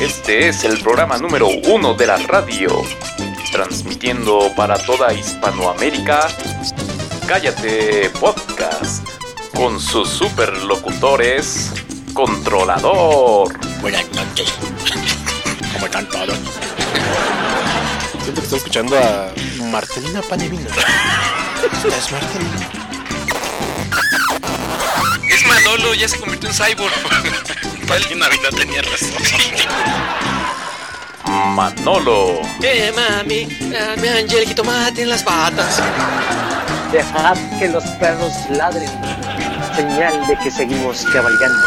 Este es el programa número uno de la radio, transmitiendo para toda Hispanoamérica. Cállate Podcast, con sus superlocutores, Controlador. Buenas noches. ¿Cómo están todos? Siento que estoy escuchando a Marcelina Panevino. Es Marcelina. Es Manolo, ya se convirtió en cyborg. Alguien Navidad tenía razón. Manolo. Eh, mami, dame Angel jitomate en las patas. Dejad que los perros ladren, señal de que seguimos cabalgando.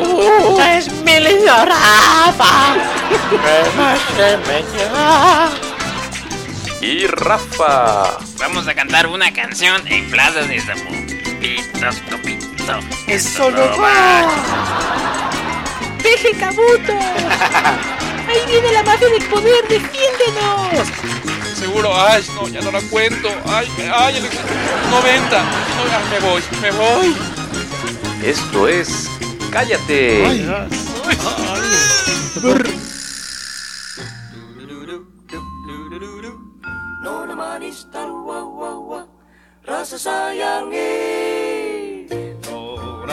Uh, es mi lindo Rafa. Y Rafa. Vamos a cantar una canción en Plaza de Zapopitos, Eso no va. Deje Kabuto. Ahí viene la mafia del poder, defiéndenos. Seguro, ay, no, ya no la cuento. Ay, ay, el 90. No, ay, me voy, me voy. Esto es Cállate. Manis siapa yang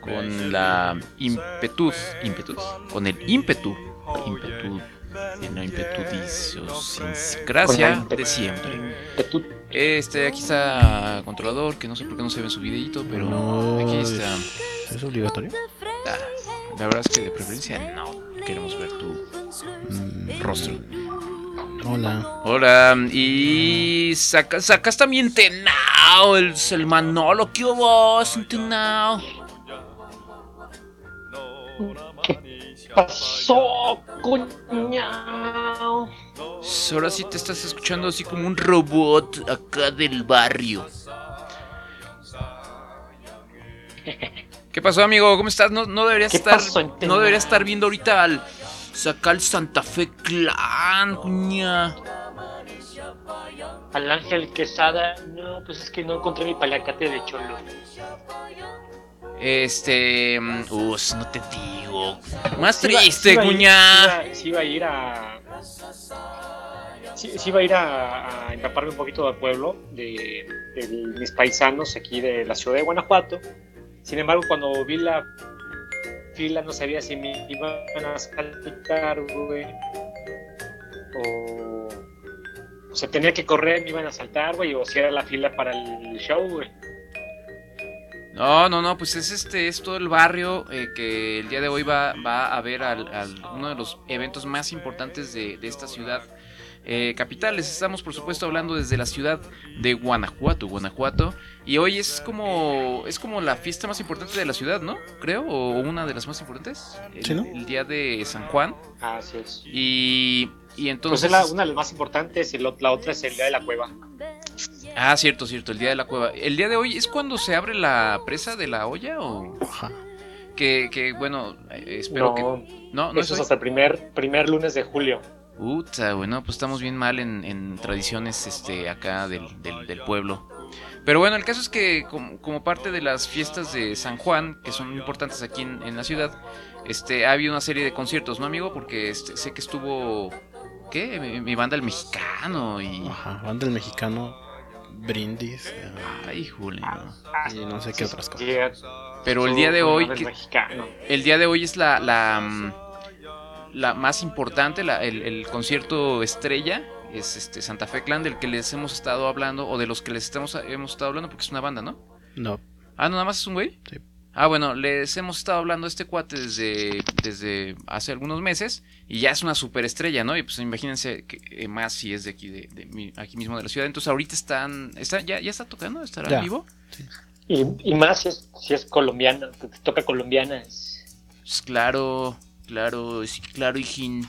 Con la impetud, impetud, con el ímpetu, impetud, en la impetudiciosgracia de siempre. Este, aquí está controlador, que no sé por qué no se ve en su videito, pero aquí está. ¿Es obligatorio? Ah, la verdad es que de preferencia no queremos ver tu Mm, rostro. Hola. Hola, y saca, sacas también Tenao, el, el Manolo, ¿qué hubo? Tenao. Pasó, cuñao? Ahora sí te estás escuchando así como un robot acá del barrio. ¿Qué pasó, amigo? ¿Cómo estás? No, no deberías ¿Qué estar. pasó? No deberías estar viendo ahorita al. Saca el Santa Fe Clan, cuña. Al Ángel Quesada, no, pues es que no encontré mi palacate de cholo. Este. mm, Us, no te digo. Más Sí triste, sí cuña. Sí iba, sí iba a ir a. Sí, iba a ir a, a empaparme un poquito del pueblo, de, de mis paisanos aquí de la ciudad de Guanajuato. Sin embargo, cuando vi la fila, no sabía si me iban a saltar, güey. O. O sea, tenía que correr, me iban a saltar, güey, o si era la fila para el show, güey. No, no, no, pues es este, es todo el barrio eh, que el día de hoy va, va a ver al, al- uno de los eventos más importantes de, de esta ciudad eh, capital. Les estamos, por supuesto, hablando desde la ciudad de Guanajuato, Guanajuato. Y hoy es como, es como la fiesta más importante de la ciudad, ¿no? Creo, o una de las más importantes. El, Sí, ¿no? el día de San Juan. Así es. Y, y Pues entonces... es la, una de las más importantes y lo- la otra es el día de la cueva. Ah, cierto, cierto, el día de la cueva. ¿El día de hoy es cuando se abre la presa de la olla o...? Ajá. Que, que bueno, espero no, que... No, no eso es hasta el primer, primer lunes de julio. Uta, bueno, pues estamos bien mal en, en tradiciones este, acá del, del- del pueblo. Pero bueno, el caso es que como, como parte de las fiestas de San Juan, que son importantes aquí en, en la ciudad, este, ha habido una serie de conciertos, ¿no, amigo? Porque este, sé que estuvo, ¿qué? Mi, mi banda El Mexicano y... Ajá. Banda del mexicano. Brindis. eh, Ay, jule, ¿no? y no sé qué otras cosas. Pero el día de hoy... que-. El día de hoy es la, la, mm, la más importante, la- el, el concierto estrella. Es este Santa Fe Clan del que les hemos estado hablando, o de los que les estamos, hemos estado hablando, porque es una banda, ¿no? No. Ah, ¿no, nada más es un güey. Sí. Ah, bueno, les hemos estado hablando a este cuate desde, desde hace algunos meses y ya es una superestrella, ¿no? Y pues imagínense que, eh, más si es de aquí, de, de mi- aquí mismo de la ciudad. Entonces ahorita están, está, ya, ya está tocando, estará Ya. en vivo. Y, y más si es, si es colombiana, que toca colombianas. Pues claro, claro, sí, claro, hijín.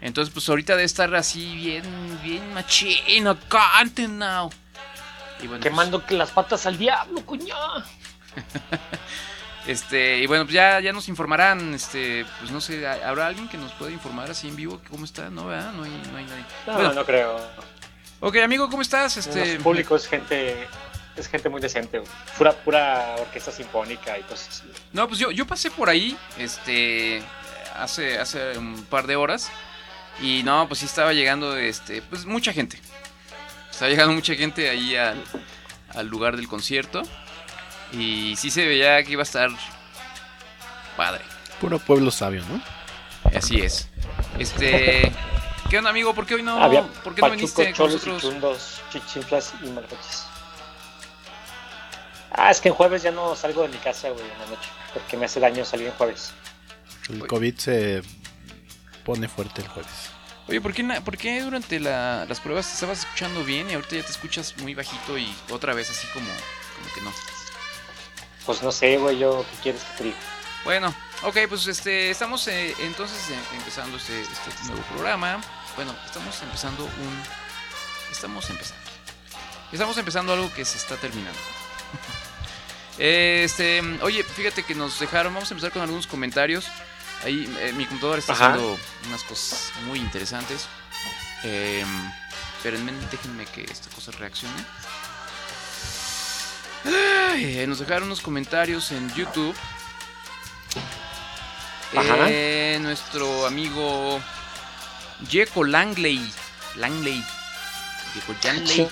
Entonces, pues ahorita debe estar así bien, bien machino, canten now. Y bueno, pues, Quemando que las patas al diablo, coño. este, y bueno, pues ya, ya nos informarán, este, pues no sé, ¿habrá alguien que nos pueda informar así en vivo cómo está? No, ¿verdad? No hay, no hay nadie. No, Bueno, no creo. Ok, amigo, ¿cómo estás? Este, es gente, es gente muy decente. Pura, pura orquesta sinfónica y cosas así. No, pues yo, yo pasé por ahí, este, hace, hace un par de horas. Y no, pues sí estaba llegando, este, pues mucha gente. Estaba llegando mucha gente ahí al, al lugar del concierto. Y sí se veía que iba a estar padre. Puro pueblo sabio, ¿no? Así es. Este, ¿qué onda, amigo? ¿Por qué hoy no, Había ¿por qué no pachucos, viniste con cholos y nosotros? chundos, chichinclas y malcoches. Ah, es que en jueves ya no salgo de mi casa, güey, en la noche. Porque me hace daño salir en jueves. El COVID se pone fuerte el jueves. Oye, ¿por qué, na- por qué durante la- las pruebas te estabas escuchando bien y ahorita ya te escuchas muy bajito y otra vez así como, como que no? Pues no sé, güey, yo, ¿qué quieres que te diga? Bueno, ok, pues este, estamos eh, entonces eh, empezando este, este nuevo programa. Bueno, estamos empezando un... Estamos empezando. Estamos empezando algo que se está terminando. este, oye, fíjate que nos dejaron, vamos a empezar con algunos comentarios. Ahí eh, mi computadora está Ajá. haciendo unas cosas muy interesantes. Eh, espérenme, déjenme que esta cosa reaccione. Ay, eh, nos dejaron unos comentarios en YouTube. Eh, nuestro amigo Jeco Langley. Langley. Jeco Langley.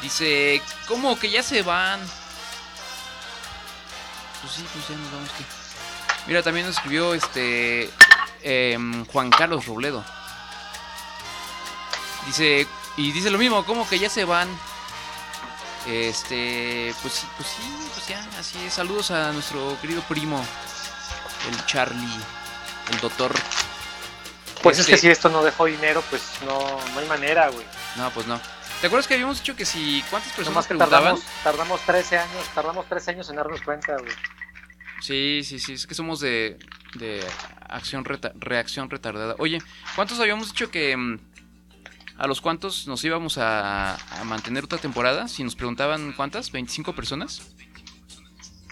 Dice, ¿cómo que ya se van? Pues sí, pues ya nos vamos que. Mira, también nos escribió este em, Juan Carlos Robledo. Dice, y dice lo mismo, ¿cómo que ya se van? Este, pues pues sí, pues ya, así es. Saludos a nuestro querido primo, el Charlie, el doctor. Pues es Este- que si esto no dejó dinero, pues no, no hay manera, güey. No, pues no. ¿Te acuerdas que habíamos dicho que si cuántas personas que preguntaban? tardamos, tardamos 13 años, tardamos 13 años en darnos cuenta, güey. Sí, sí, sí, es que somos de, de acción reta- reacción retardada. Oye, ¿cuántos habíamos dicho que mm, a los cuántos nos íbamos a, a mantener otra temporada? Si nos preguntaban cuántas, ¿25 personas?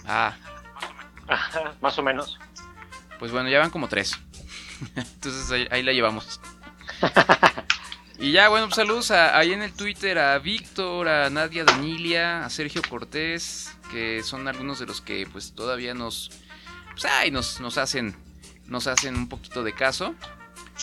Ah, Ajá, más o menos. pues bueno, ya van como tres. Entonces ahí, ahí la llevamos. Y ya, bueno, pues saludos a- ahí en el Twitter a Víctor, a Nadia Danilia, a Sergio Cortés, que son algunos de los que pues todavía nos, pues, ay, nos, nos hacen, nos hacen un poquito de caso.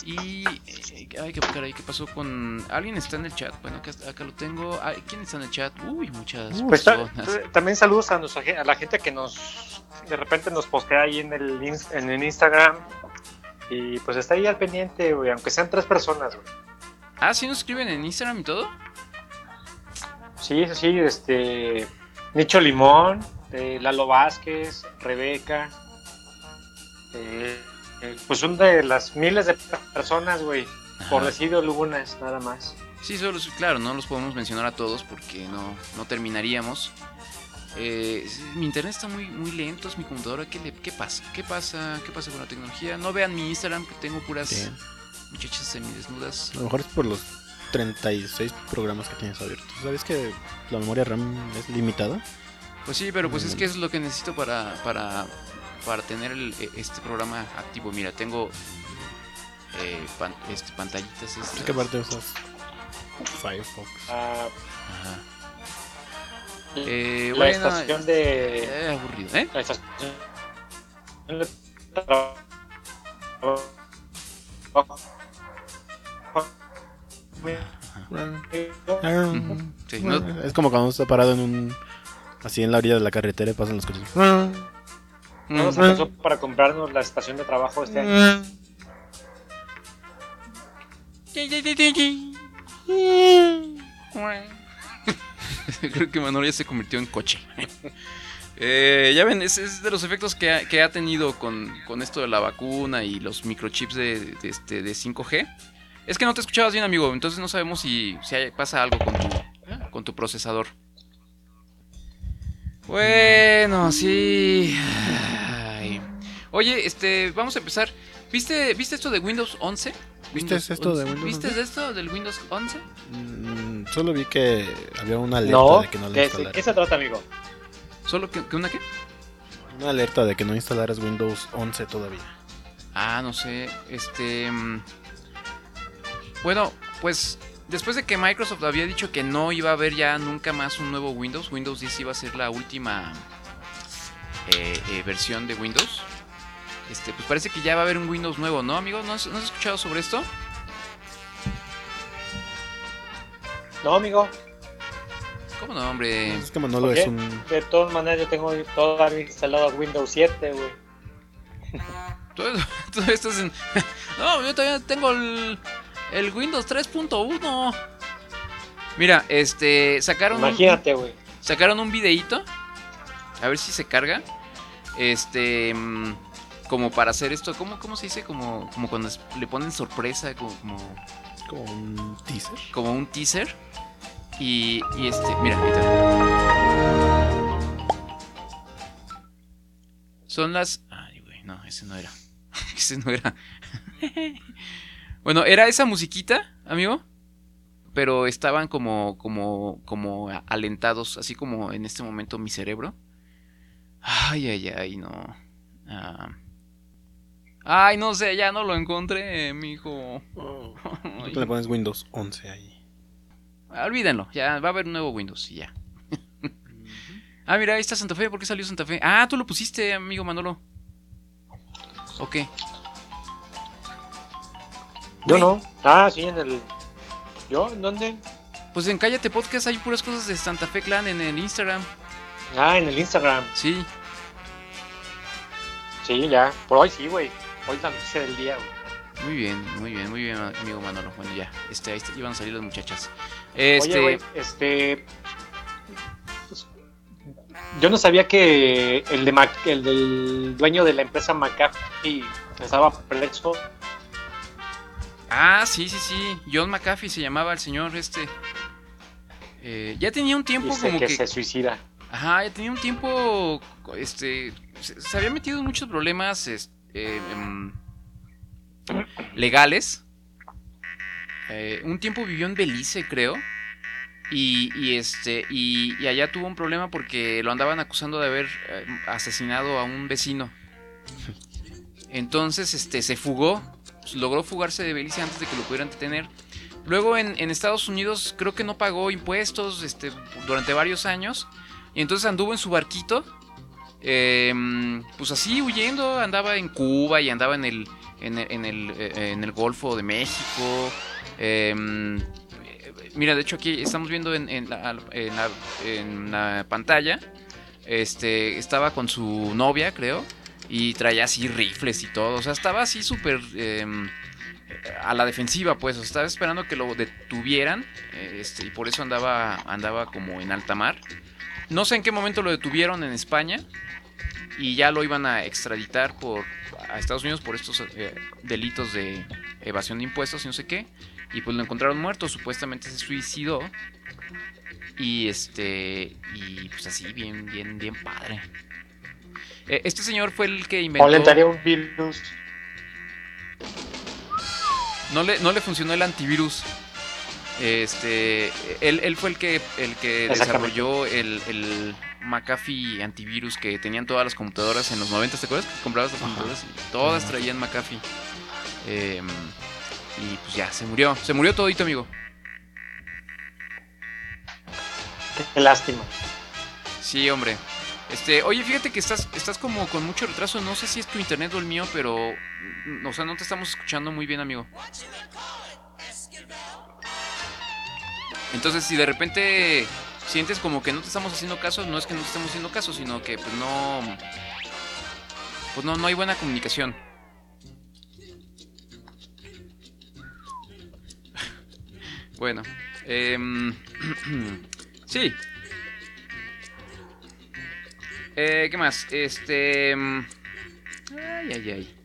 Y, eh, ay, qué caray, ¿qué pasó con, alguien está en el chat? Bueno, acá, acá lo tengo. Ay, ¿Quién está en el chat? Uy, muchas Pues personas. también saludos a, nuestra, gen- a la gente que nos de repente nos postea ahí en el, en el Instagram. Y pues está ahí al pendiente, güey, aunque sean tres personas, güey. Ah, ¿sí nos escriben en Instagram y todo? Sí, sí, sí, este. Nicho Limón, eh, Lalo Vázquez, Rebeca. eh, eh, pues son de las miles de personas, güey. Por decir algunas, nada más. Sí, solo, claro, no los podemos mencionar a todos porque no, no terminaríamos. Eh, mi internet está muy, muy lento, es mi computadora. ¿Qué, le- ¿Qué pasa? ¿Qué pasa? ¿Qué pasa con la tecnología? No vean mi Instagram que tengo puras Bien. muchachas semidesnudas. A lo mejor es por los 36 programas que tienes abiertos. ¿Sabes que la memoria RAM es limitada? Pues sí, pero pues es Mm. que es lo que necesito para, para, para tener el- e- este programa activo. Mira, tengo eh, pan- este, pantallitas. Es estas. que aparte usas Firefox. Ah, Ajá. Eh, la bueno, estación de. eh, aburrido, ¿eh? La estación de Ujú, sí, no- Es como cuando está parado en un... Así en la orilla de la carretera y pasan los coches. No nos alcanzó para comprarnos la estación de trabajo este año. Creo que Manolo ya se convirtió en coche. Eh, ya ven, ese es de los efectos que ha, que ha tenido con, con esto de la vacuna y los microchips de, de este, de 5G. Es que no te escuchabas bien, amigo. Entonces no sabemos si, si hay- pasa algo con tu, con tu procesador. Bueno, sí. Ay. Oye, este, vamos a empezar. ¿Viste, ¿viste esto de Windows 11? ¿Viste Windows esto de 11? Windows ¿Viste 11? esto del Windows 11? Mm, solo vi que había una alerta No, de que no lo ¿qué, instalaras. ¿qué se trata, amigo? ¿Solo que, que una qué? Una alerta de que no instalaras Windows 11 todavía. Ah, no sé. Este. mm, Bueno, pues después de que Microsoft había dicho que no iba a haber ya nunca más un nuevo Windows, Windows 10 iba a ser la última eh, eh, versión de Windows. Este, pues parece que ya va a haber un Windows nuevo, ¿no, amigo? ¿No has, no has escuchado sobre esto? No, amigo. ¿Cómo no, hombre? Es que Manolo ¿Por es un... De todas maneras, yo tengo todavía instalado Windows 7, güey. Todo, todo esto es en... No, yo todavía tengo el, el Windows 3.1. Mira, este, sacaron un- Imagínate, güey. sacaron un videíto. A ver si se carga. Este. Como para hacer esto. ¿Cómo, cómo se dice? Como, como cuando es- le ponen sorpresa. Como, como, como un teaser. como un teaser. Y, y este. Mira, ahorita. Son las. Ay, güey. No, ese no era. ese no era. bueno, era esa musiquita, amigo. Pero estaban como, como, como alentados, así como en este momento mi cerebro. Ay, ay, ay, no. Ah. Ay, no sé, ya no lo encontré, mijo. Ay. Tú le pones Windows 11 ahí. Olvídenlo, ya va a haber un nuevo Windows y ya. ah, mira, ahí está Santa Fe. ¿Por qué salió Santa Fe? Ah, tú lo pusiste, amigo Manolo. Ok. Yo no. Ah, sí, en el. ¿Yo? ¿En dónde? Pues en Cállate Podcast hay puras cosas de Santa Fe Clan en el Instagram. Ah, en el Instagram. Sí. Sí, ya. Por hoy sí, güey. Hoy es la noticia del día, güey. Muy bien, muy bien, muy bien, amigo Manolo. Bueno, ya. Este, ahí está- iban a salir las muchachas. Este. Oye, güey, este. pues, Yo no sabía que el, de Mac- el del dueño de la empresa McAfee estaba preso. Ah, sí, sí, sí. John McAfee se llamaba el señor este. Eh, ya tenía un tiempo Dice como que, que. se suicida. Ajá, ya tenía un tiempo. Este. Se, se había metido en muchos problemas. es- eh, em, legales. Eh, un tiempo vivió en Belice, creo. Y, y este. Y, y allá tuvo un problema porque lo andaban acusando de haber asesinado a un vecino. Entonces, este, se fugó. Logró fugarse de Belice antes de que lo pudieran detener. Luego en, Estados Unidos creo que no pagó impuestos este, durante varios años. Y entonces anduvo en su barquito. em, pues así huyendo. Andaba en Cuba y andaba en el, en el, en el, eh, Golfo de México. em, mira, de hecho aquí estamos viendo en, la, la pantalla. Este, estaba con su novia, creo. Y traía así rifles y todo. O sea, estaba así súper em, a la defensiva, pues. O sea, estaba esperando que lo detuvieran. Este, y por eso andaba, andaba como en alta mar. No sé en qué momento lo detuvieron en España. Y ya lo iban a extraditar por, a Estados Unidos por estos eh, delitos de evasión de impuestos y no sé qué. Y pues lo encontraron muerto. Supuestamente se suicidó. Y este. Y pues así, bien, bien, bien padre. Eh, Este señor fue el que inventó. Un virus. No le, no le funcionó el antivirus. Este, él, él fue el que, el que desarrolló el, el McAfee antivirus que tenían todas las computadoras en los 90, ¿te acuerdas? Que comprabas las computadoras y todas traían McAfee. Em, y pues ya, se murió. Se murió todito, amigo. Qué lástima. Sí, hombre. Este, oye, fíjate que estás, estás como con mucho retraso. No sé si es tu internet o el mío, pero. mm, O sea, no te estamos escuchando muy bien, amigo. Entonces, si de repente sientes como que no te estamos haciendo caso, no es que no te estemos haciendo caso, sino que pues no. Pues no, no hay buena comunicación. Bueno. em, sí. Eh, ¿Qué más? Este... mm, Ay, ay, ay.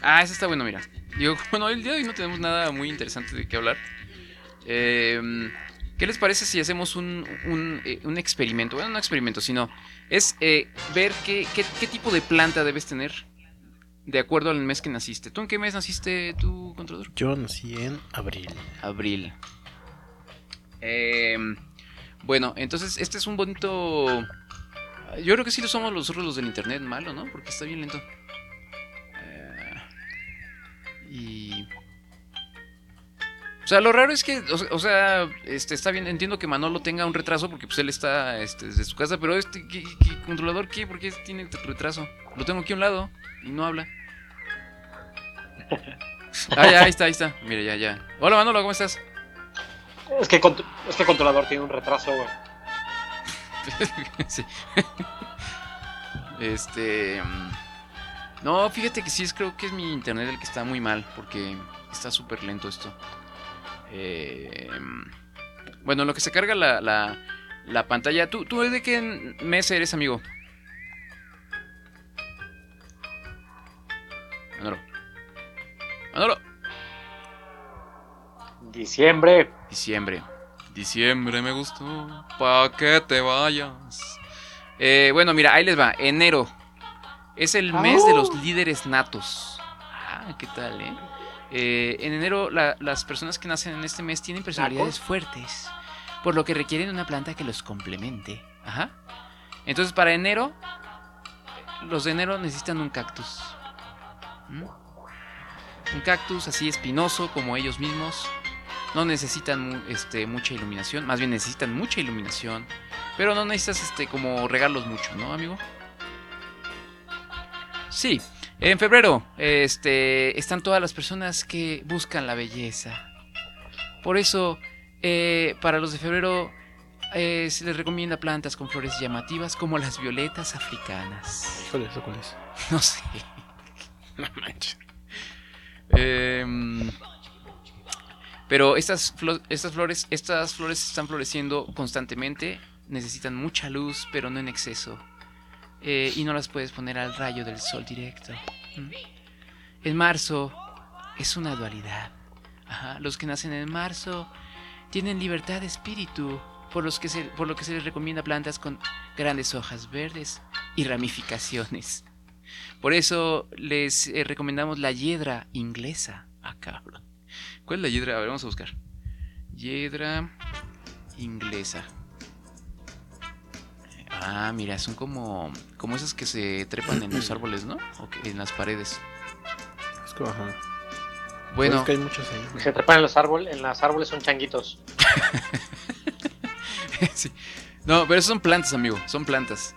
Ah, ese está bueno, mira. Digo, bueno, el día de hoy no tenemos nada muy interesante de qué hablar. Em, ¿Qué les parece si hacemos un, un, eh, un experimento? Bueno, no experimento, sino es eh, ver qué, qué, qué tipo de planta debes tener de acuerdo al mes que naciste. ¿Tú en qué mes naciste, tú, controlador? Yo nací en abril. Abril. Em, bueno, entonces este es un bonito... Yo creo que sí lo somos nosotros los del internet malo, ¿no? Porque está bien lento. Eh, y... O sea, lo raro es que, o, sea- o sea, este, está bien, entiendo que Manolo tenga un retraso porque pues él está este, desde su casa, pero este ¿qué, qué controlador qué? ¿Por qué tiene retraso? Lo tengo aquí a un lado y no habla. Ah, ya, ahí está, ahí está. Mira, ya, ya. Hola Manolo, ¿cómo estás? Es que, es que el controlador tiene un retraso, güey. sí. Este. mm, No, fíjate que sí, es, creo que es mi internet el que está muy mal, porque está súper lento esto. Eh, mm, bueno, en lo que se carga la, la, la pantalla. ¿Tú, ¿Tú de qué mes eres, amigo? Manolo. Manolo. Diciembre. Diciembre. Diciembre me gustó. Pa' que te vayas. Eh, bueno, mira, ahí les va. Enero. Es el mes de los líderes natos. Ah, ¿qué tal, eh? Eh, en enero, la- las personas que nacen en este mes tienen personalidades fuertes. Por lo que requieren una planta que los complemente. Ajá. Entonces, para enero, los de enero necesitan un cactus. ¿Mm? Un cactus así espinoso como ellos mismos. No necesitan este, mucha iluminación, más bien necesitan mucha iluminación, pero no necesitas este, como regarlos mucho, ¿no, amigo? Sí, en febrero este, están todas las personas que buscan la belleza. Por eso, eh, para los de febrero eh, se les recomienda plantas con flores llamativas como las violetas africanas. ¿Cuál es? ¿Cuál es? No sé. No manches. Em, pero estas, flo- estas flores, estas flores están floreciendo constantemente. Necesitan mucha luz, pero no en exceso. Eh, y no las puedes poner al rayo del sol directo. ¿Mm? En marzo es una dualidad. Los que nacen en marzo tienen libertad de espíritu, por, los que se, por lo que se les recomienda plantas con grandes hojas verdes y ramificaciones. Por eso les eh, recomendamos la hiedra inglesa. Ah, cabrón. ¿Cuál es la hiedra? A ver, vamos a buscar. Hiedra inglesa. Ah, mira, son como, como esas que se trepan en los árboles, ¿no? O que- en las paredes. Es como, ajá. Bueno, Es que hay muchos ahí. Se trepan en los árboles, en las árboles son changuitos. Sí. No, pero esas son plantas, amigo. Son plantas.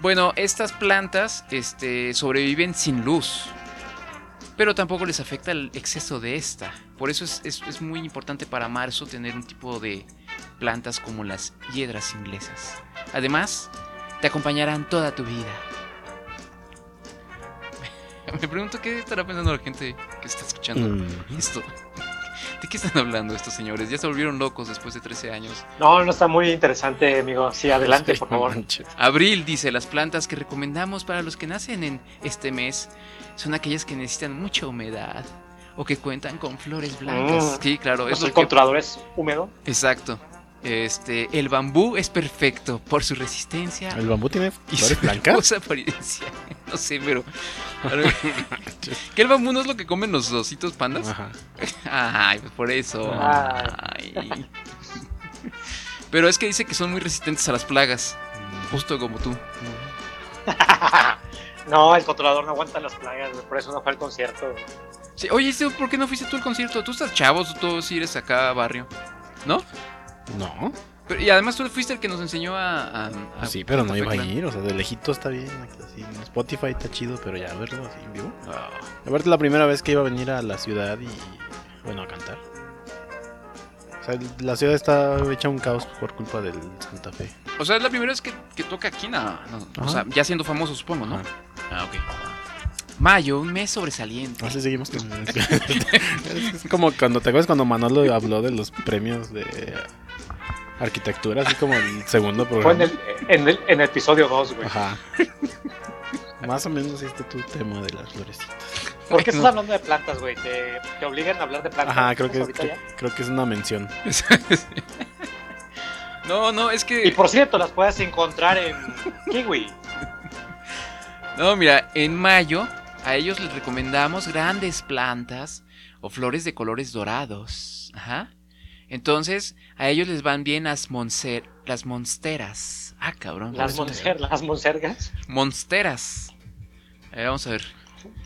Bueno, estas plantas este, sobreviven sin luz. Pero tampoco les afecta el exceso de esta. Por eso es, es- es muy importante para marzo tener un tipo de plantas como las hiedras inglesas. Además, te acompañarán toda tu vida. Me pregunto qué estará pensando la gente que está escuchando Mm. esto. ¿De qué están hablando estos señores? Ya se volvieron locos después de 13 años. No, no está muy interesante, amigo. Sí, adelante, Sí, por favor. manches. Abril dice, las plantas que recomendamos para los que nacen en este mes son aquellas que necesitan mucha humedad o que cuentan con flores blancas. Mm. Sí, claro, es el que- controlador es húmedo. Exacto. Este, el bambú es perfecto por su resistencia ¿El bambú tiene flores blancas? apariencia. No sé, pero ¿Qué el bambú no es lo que comen los ositos pandas? Ajá. Ay, pues por eso. Ay. Ay. Pero es que dice que son muy resistentes a las plagas, justo como tú. No, el controlador no aguanta las plagas, por eso no fue al concierto. Sí, oye, ¿sí, ¿por qué no fuiste tú al concierto? Tú estás chavo, tú sí eres acá barrio, ¿no? No. Pero- y además tú fuiste el que nos enseñó a... a- a- Sí, pero no a iba a ir. O sea, de lejito está bien. aquí Así, en Spotify está chido, pero ya verlo así en vivo. Ah, Aparte, la primera vez que iba a venir a la ciudad y. Bueno, a cantar. O sea, la ciudad está hecha un caos por culpa del Santa Fe. O sea, es la primera vez que, que toca aquí, no, no, o sea, ya siendo famoso, supongo, ¿no? Ajá. Ah, ok. Mayo, un mes sobresaliente. Así seguimos con. es como cuando te acuerdas cuando Manolo habló de los premios de arquitectura, así como el segundo Fue programa. en el, en el, en el episodio 2, güey. Ajá. Más o menos este tu tema de las florecitas. ¿Por qué estás hablando de plantas, güey? ¿Te, te obligan a hablar de plantas? Ajá, creo que, ahorita creo, ya? creo que es una mención. no, no, es Y que... por cierto, las puedes encontrar en Kiwi. No, mira, en mayo a ellos les recomendamos grandes plantas o flores de colores dorados. Ajá. Entonces, a ellos les van bien las, monser- las monsteras. Ah, cabrón. Las, monser, las monsergas. Monsteras. A ver, vamos a ver.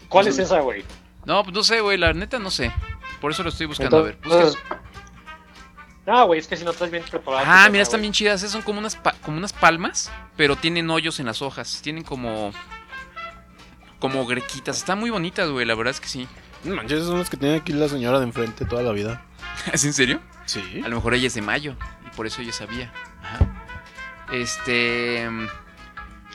¿Cuál es esa, güey? No, pues no sé, güey, la neta no sé. Por eso lo estoy buscando. a ver, busca- No, güey, es que si no estás bien preparado. Ah, pues, mira, están bien chidas. Esas son como unas, como unas palmas, pero tienen hoyos en las hojas. Tienen como. Como grequitas. Están muy bonitas, güey. La verdad es que sí. No manches, esas son las que tiene aquí la señora de enfrente toda la vida. ¿Es en serio? Sí. A lo mejor ella es de mayo. Y por eso ella sabía. Ajá. Este. mm,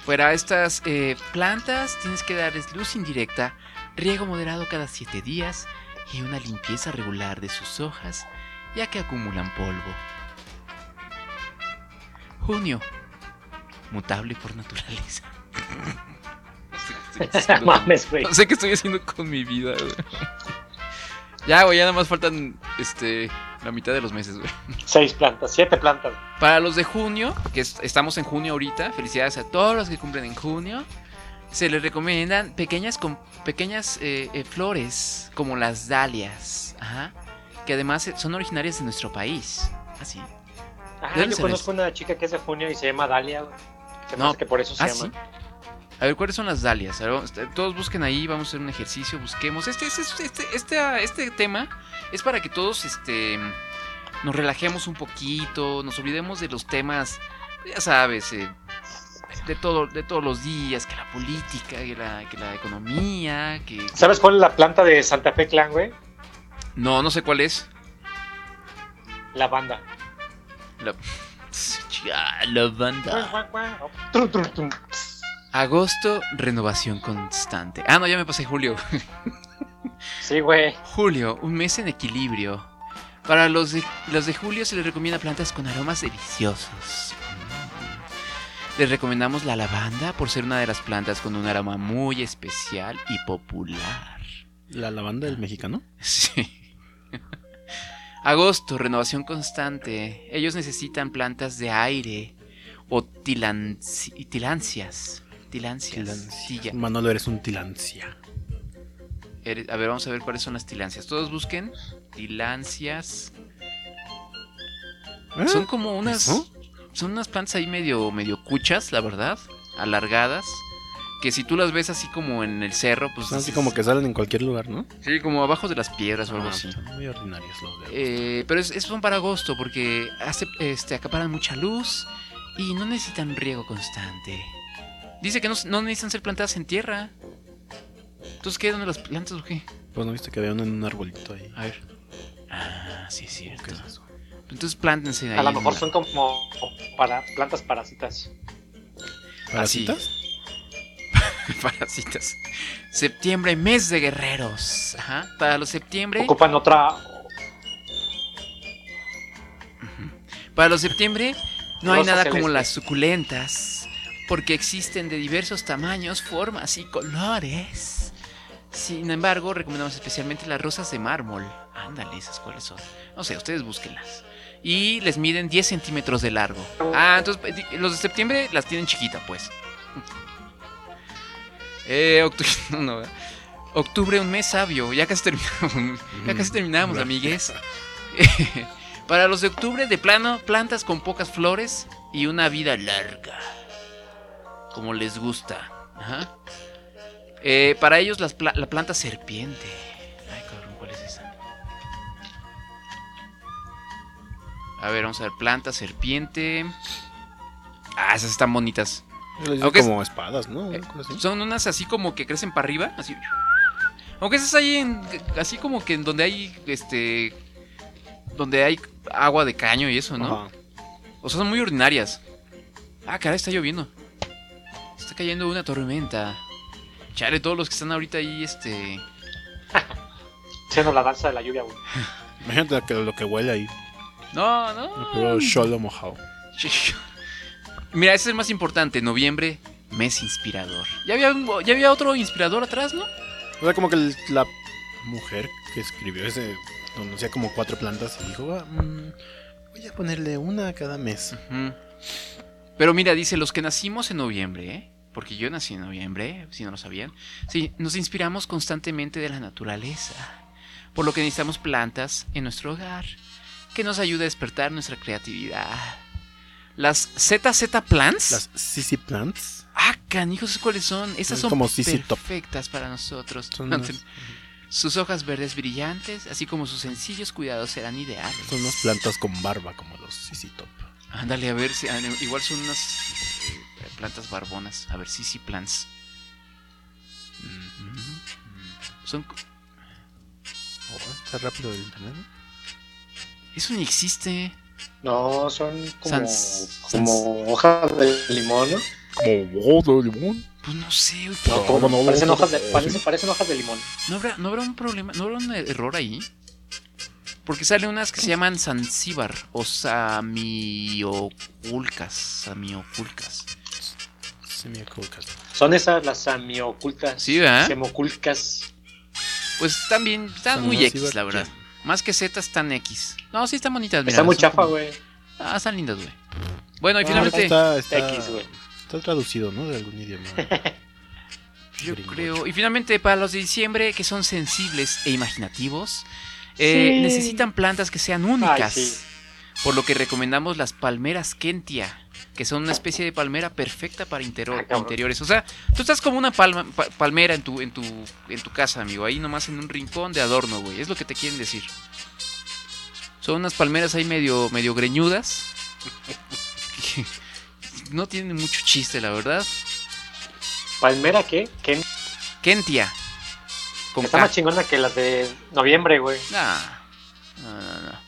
Fuera estas eh, plantas, tienes que darles luz indirecta, riego moderado cada 7 días y una limpieza regular de sus hojas, ya que acumulan polvo. Junio. Mutable por naturaleza. No sé qué estoy haciendo con- Mames, güey. No sé qué estoy haciendo con mi vida, güey. Ya, güey, ya nada más faltan este, la mitad de los meses, güey. Seis plantas, siete plantas. Para los de junio, que es- estamos en junio ahorita, felicidades a todos los que cumplen en junio. Se les recomiendan pequeñas, con, pequeñas eh, eh, flores, como las dalias, ajá, que además eh, son originarias de nuestro país. Así. Ah, ¿De dónde yo conozco una chica que es de junio y se llama Dalia, güey. Se me No. hace que por eso se ¿Ah, llama. A ver, ¿cuáles son las dalias? A ver, vamos- todos busquen ahí, vamos a hacer un ejercicio, busquemos. Este, este, este, este, este tema es para que todos este, nos relajemos un poquito, nos olvidemos de los temas, ya sabes, eh, de, todo, de todos los días, que la política, que la, que la economía, que... ¿Sabes cuál es la planta de Santa Fe Clan, güey? No, no sé cuál es. La banda. La, la banda. Agosto, renovación constante. Ah, no, ya me pasé julio. Sí, güey. Julio, un mes en equilibrio. Para los de, los de julio se les recomienda plantas con aromas deliciosos. Mm. Les recomendamos la lavanda por ser una de las plantas con un aroma muy especial y popular. La lavanda del mexicano. Sí. Agosto, renovación constante. Ellos necesitan plantas de aire o tilanci- tilancias. Tilancias. Tilancia. Manolo, eres un tilancia. Eres- A ver, vamos a ver cuáles son las tilancias. Todos busquen tilancias. ¿Eh? Son como unas. Son unas plantas ahí medio, medio cuchas, la verdad. Alargadas. Que si tú las ves así como en el cerro, pues. Son así como que salen en cualquier lugar, ¿no? Sí, como abajo de las piedras o algo Ah, así. Son muy ordinarios los de Eh, pero es, esos son para agosto porque hace, este, acaparan mucha luz y no necesitan riego constante. Dice que no, no necesitan ser plantadas en tierra. Entonces, ¿qué? ¿Dónde las plantas o qué? Pues no viste que había uno en un arbolito ahí. A ver. Ah, sí es cierto. ¿Qué es eso? Entonces plántense ahí. A lo mejor la- son como para plantas parásitas. ¿Parasitas? Parasitas. Septiembre, mes de guerreros. Ajá. Para los septiembre. Ocupan otra. Para los septiembre no hay nada celeste. como las suculentas, porque existen de diversos tamaños, formas y colores. Sin embargo, recomendamos especialmente las rosas de mármol. Ándale, esas cuáles son. No sé, ustedes búsquenlas. Y les miden 10 centímetros de largo. Ah, entonces los de septiembre las tienen chiquita, pues. Eh, octubre, no, no, ¿verdad? octubre, un mes sabio. Ya casi terminamos. Ya casi terminamos, amigues. Para los de octubre, de plano, plantas con pocas flores y una vida larga. Como les gusta. Ajá. Eh, para ellos, las pla- la planta serpiente. Ay, cabrón, ¿cuál es esa? A ver, vamos a ver. Planta serpiente. Ah, esas están bonitas. Es- como espadas, ¿no? Eh. Son unas así como que crecen para arriba, así. Aunque esas hay en así como que en donde hay este donde hay agua de caño y eso, ¿no? Ajá. O sea, son muy ordinarias. Ah, caray, está lloviendo. Está cayendo una tormenta. Chale, todos los que están ahorita ahí este Siendo la danza de la lluvia, güey. Imagínate que lo que huele ahí. No, no. Pero solo mojado. Mira, ese es el más importante, noviembre, mes inspirador. Ya había un- ya había otro inspirador atrás, ¿no? O sea, como que el- la mujer que escribió ese conocía como cuatro plantas y dijo, "Ah, mm, voy a ponerle una a cada mes. Pero mira, dice, los que nacimos en noviembre, ¿eh? Porque yo nací en noviembre, si no lo sabían. Sí, nos inspiramos constantemente de la naturaleza, por lo que necesitamos plantas en nuestro hogar, que nos ayude a despertar nuestra creatividad. Las ZZ Plants. Las CC Plants. Ah, canijos, ¿cuáles son? Estas Es son como perfectas para nosotros. Son unas, Sus hojas verdes brillantes, así como sus sencillos cuidados serán ideales. son unas plantas con barba como los CC Top. Ándale, a ver si. Igual son unas eh, plantas barbonas. A ver, sí, sí, plants. Ujú. Son. co- Oh, está rápido el internet. ¿no? Eso ni existe. No, son como, Sans- como hojas de limón, ¿no? Como bodo de limón. Pues no sé, güey, ¿qué- No, ¿Cómo no? parecen, hojas de, parecen, parecen hojas de limón. ¿No habrá, ¿No habrá un problema? ¿No habrá un error ahí? Porque salen unas que se llaman Zanzíbar o Samioculcas. Samioculcas. Semioculcas. Son esas las samioculcas. Sí, ¿verdad? Semoculcas. Pues están bien, están muy X, la verdad. Más que Z están X. No, sí están bonitas, mira. Está muy chafa, como- güey. Ah, están lindas, güey. Bueno, y Ah, finalmente, está, está, X, güey. está traducido, ¿no? De algún idioma. yo gringo. creo. Y finalmente, para los de diciembre que son sensibles e imaginativos, eh, Sí. necesitan plantas que sean únicas. Ay, sí. Por lo que recomendamos las palmeras Kentia, que son una especie de palmera perfecta para Ah, interiores. O sea, tú estás como una palma- pa- palmera en tu, en, tu, en tu casa, amigo, ahí nomás en un rincón de adorno, güey. Es lo que te quieren decir. Son unas palmeras ahí medio, medio greñudas. que no tienen mucho chiste, la verdad. ¿Palmera qué? ¿Qué? Kentia. Con Está K. más chingona que las de noviembre, güey. Nah. No, no, no.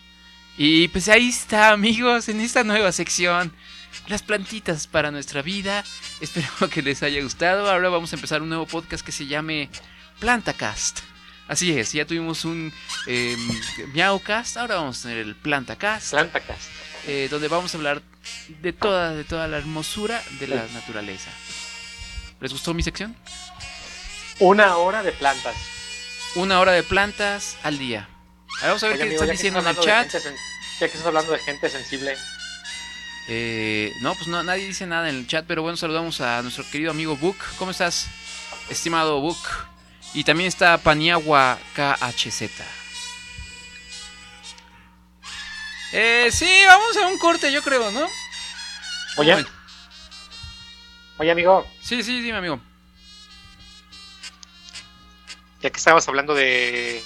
Y pues ahí está, amigos, en esta nueva sección. Las plantitas para nuestra vida. Espero que les haya gustado. Ahora vamos a empezar un nuevo podcast que se llame Plantacast. Así es, ya tuvimos un eh, Miaucast, ahora vamos a tener el Plantacast, Plantacas. eh, donde vamos a hablar de toda, de toda la hermosura de la naturaleza. ¿Les gustó mi sección? Una hora de plantas. Una hora de plantas al día. Ahora vamos a ver Oye, qué amigo, están diciendo en el chat. gente Ya que estás hablando de gente sensible. Eh, no, pues no, nadie dice nada en el chat, pero bueno, saludamos a nuestro querido amigo Book. ¿Cómo estás, estimado Book? Y también está Paniagua KHZ. Eh, sí, vamos a un corte, yo creo, ¿no? Oye, oye, amigo, Sí, sí, dime, amigo. ya que estabas hablando de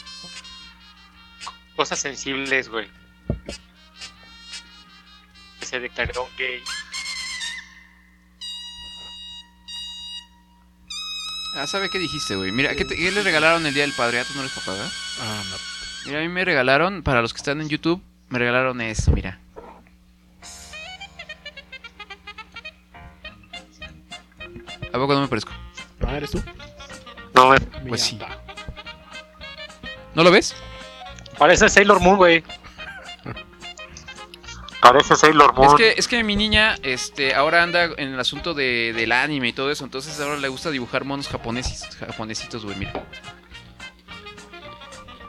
cosas sensibles, güey. Se declaró gay. Ah, ¿sabe qué dijiste, güey? Mira, ¿qué, te- qué le regalaron el Día del Padre? ¿A tú no eres papá, verdad? Ah, no. Mira, a mí me regalaron, para los que están en YouTube, me regalaron esto, mira. ¿A poco no me parezco? Ah, ¿eres tú? No, Pues sí. ¿No lo ves? parece Sailor Moon, güey. Parece Sailor Moon. Es que, es que mi niña este, ahora anda en el asunto de, del anime y todo eso, entonces ahora le gusta dibujar monos japonesis, japonesitos, güey, mira.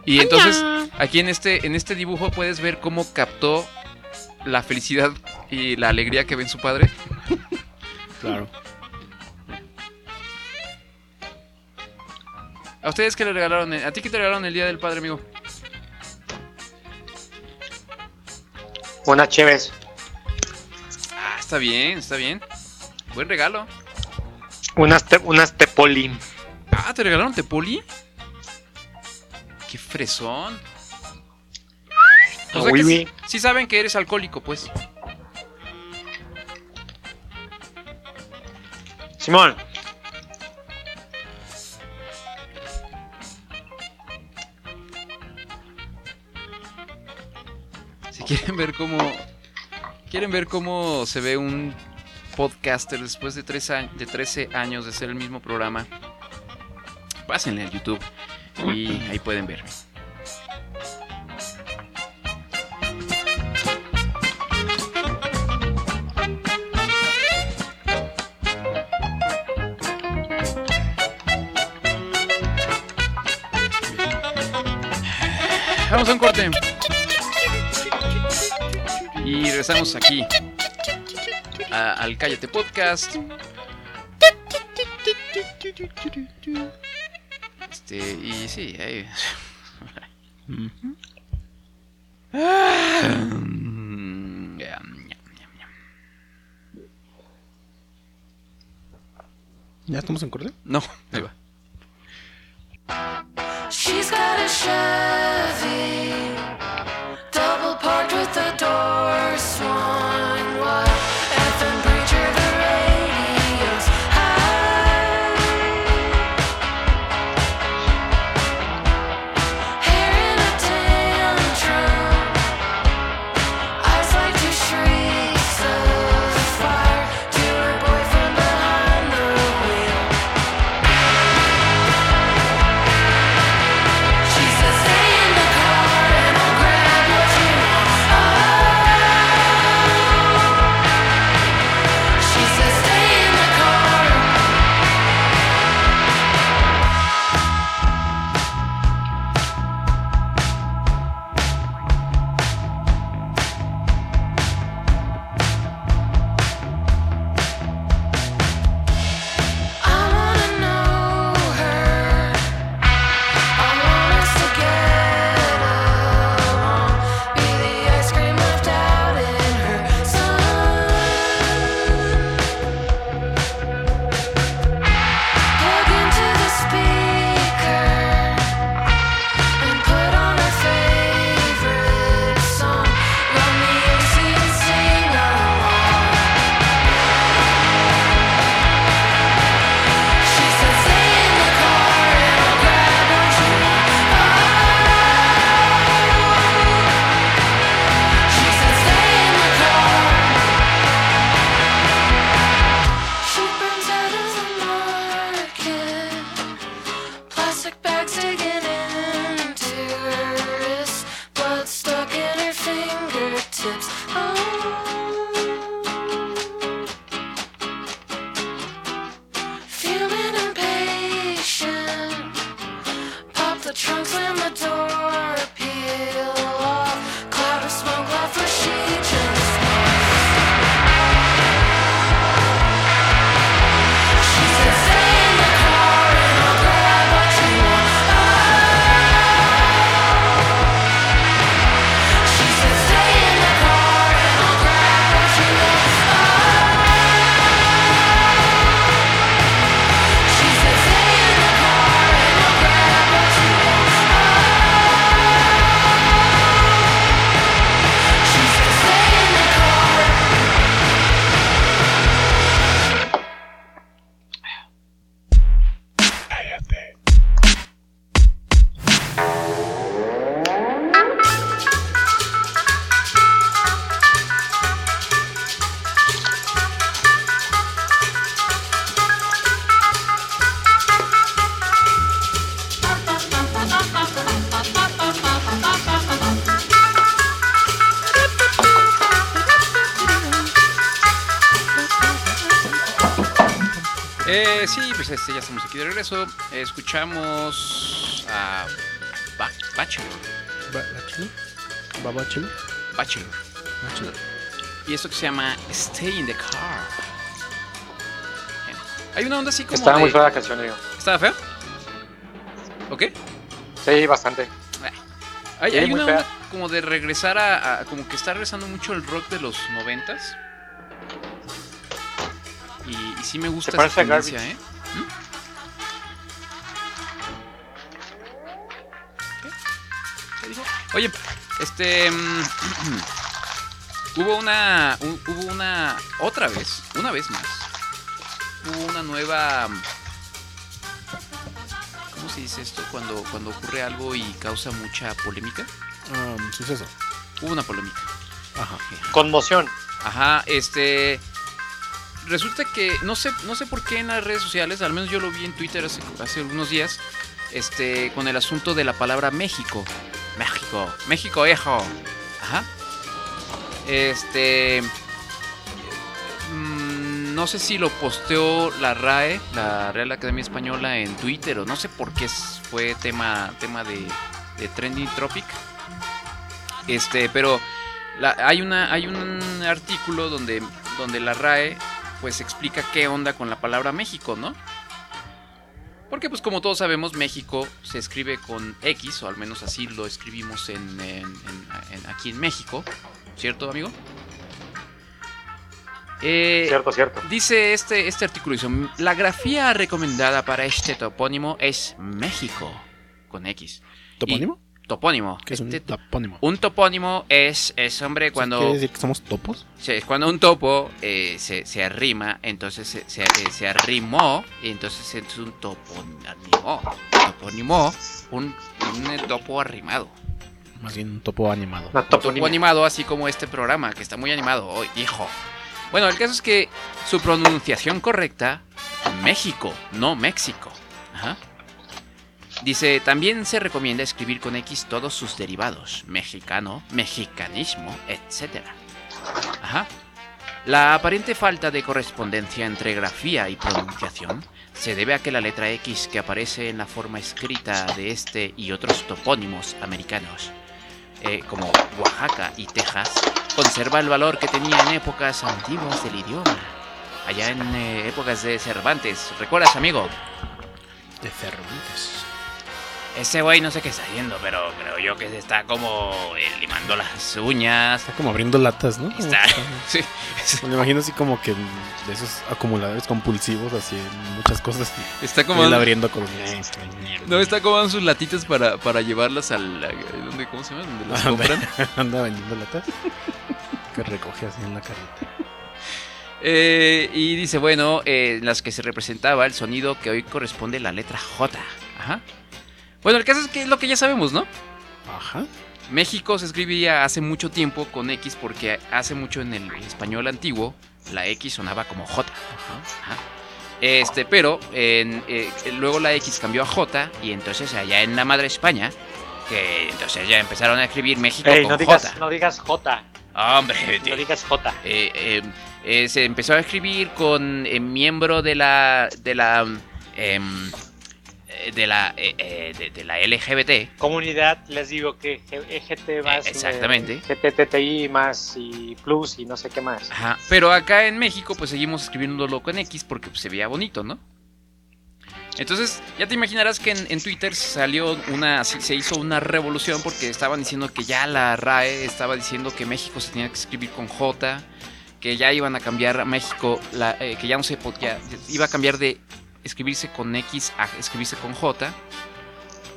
Y entonces, aquí en este, en este dibujo puedes ver cómo captó la felicidad y la alegría que ve en su padre. Claro. ¿A ustedes qué le regalaron? ¿A ti qué te regalaron el Día del Padre, amigo? Una Chévez. Ah, está bien, está bien. Buen regalo. Unas, te, unas Tepoli. Ah, ¿te regalaron Tepoli? Qué fresón. O sea que Uy, sí, uy. sí saben que eres alcohólico, pues. Simón. Quieren ver cómo. Quieren ver cómo se ve un podcaster después de, tres años, de 13 años de hacer el mismo programa. Pásenle al YouTube y ahí pueden ver. Vamos a un corte. Y regresamos aquí a- al Cállate Podcast. Este, y sí, ahí. ¿Ya estamos en corte? No, ahí va. De regreso. Escuchamos a Ba- Bachelor. ¿Bachelor? Bachelor. Bachelor. Y esto que se llama Stay in the Car. Bien. Hay una onda así como. Estaba de- muy fea la canción, digo. ¿Estaba feo? ¿Ok? Sí, bastante. Hay, Sí, hay muy una fea. onda como de regresar a, a- Como que está regresando mucho el rock de los noventas. Y, y sí me gusta esa tendencia, Garbage. ¿eh? Este... mm, hubo una... hu- hubo una... Otra vez, una vez más. Hubo una nueva... ¿Cómo se dice esto? Cuando, cuando ocurre algo y causa mucha polémica. Um, suceso. Hubo una polémica. Ajá. Conmoción. Ajá, este. Resulta que no sé, no sé por qué en las redes sociales, al menos yo lo vi en Twitter hace, hace algunos días, este, con el asunto de la palabra México. México, México, hijo. Ajá. Este. mm, No sé si lo posteó la RAE, la Real Academia Española, en Twitter, o no sé por qué fue tema, tema de, de Trending Tropic. Este, pero la- hay, una, hay un artículo donde, donde la RAE pues explica qué onda con la palabra México, ¿no? Porque pues como todos sabemos, México se escribe con X, o al menos así lo escribimos en, en- en- en- aquí en México. ¿Cierto, amigo? Eh, Cierto, cierto. Dice este, este artículo, dice, la grafía recomendada para este topónimo es México, con X. ¿Topónimo? Topónimo. ¿Qué es un Este- topónimo? un topónimo es, es hombre, cuando... ¿Quiere decir que somos topos? Sí, es cuando un topo eh, se, se arrima, entonces se, se, eh, se arrimó, y entonces es un topónimo. Topónimo, un, un topo arrimado. Más bien un topo animado. Un topo animado, así como este programa, que está muy animado hoy, hijo. Bueno, el caso es que su pronunciación correcta, México, no México. Ajá. Dice, también se recomienda escribir con X todos sus derivados, mexicano, mexicanismo, etc. Ajá. La aparente falta de correspondencia entre grafía y pronunciación se debe a que la letra X que aparece en la forma escrita de este y otros topónimos americanos, eh, como Oaxaca y Texas, conserva el valor que tenía en épocas antiguas del idioma. Allá en eh, épocas de Cervantes. ¿Recuerdas, amigo? De Cervantes. Ese güey no sé qué está haciendo, pero creo yo que se está como eh, limando las uñas. Está como abriendo latas, ¿no? Como Está- Sí. Me imagino así como que de esos acumuladores compulsivos, así en muchas cosas. Está como... él abriendo con... No, está acomodando sus latitas para, para llevarlas al... a- ¿dónde, ¿Cómo se llama? ¿Dónde las Anda. compran? Anda vendiendo latas. Que recoge así en la carreta. Eh, y dice, bueno, eh, en las que se representaba el sonido que hoy corresponde a la letra J. Ajá. Bueno, el caso es que es lo que ya sabemos, ¿no? Ajá. México se escribía hace mucho tiempo con X porque hace mucho en el español antiguo la X sonaba como J. Ajá. Este, pero en, eh, luego la X cambió a J y entonces allá en la madre España, que entonces ya empezaron a escribir México Ey, con no digas, J. no digas J. Hombre, No digas J. eh, eh, eh, se empezó a escribir con eh, miembro de la de la em, eh, de la eh, eh, de, de la LGBT Comunidad, les digo que EGT más. Eh, exactamente. eh, GTTI más y plus y no sé qué más. Ajá, pero acá en México pues seguimos escribiéndolo con X porque pues, se veía bonito, ¿no? Entonces, ya te imaginarás que en, en Twitter salió una, se se hizo una revolución porque estaban diciendo que ya la RAE estaba diciendo que México se tenía que escribir con J, que ya iban a cambiar a México, la, eh, que ya no se podía, iba a cambiar de escribirse con X a escribirse con J.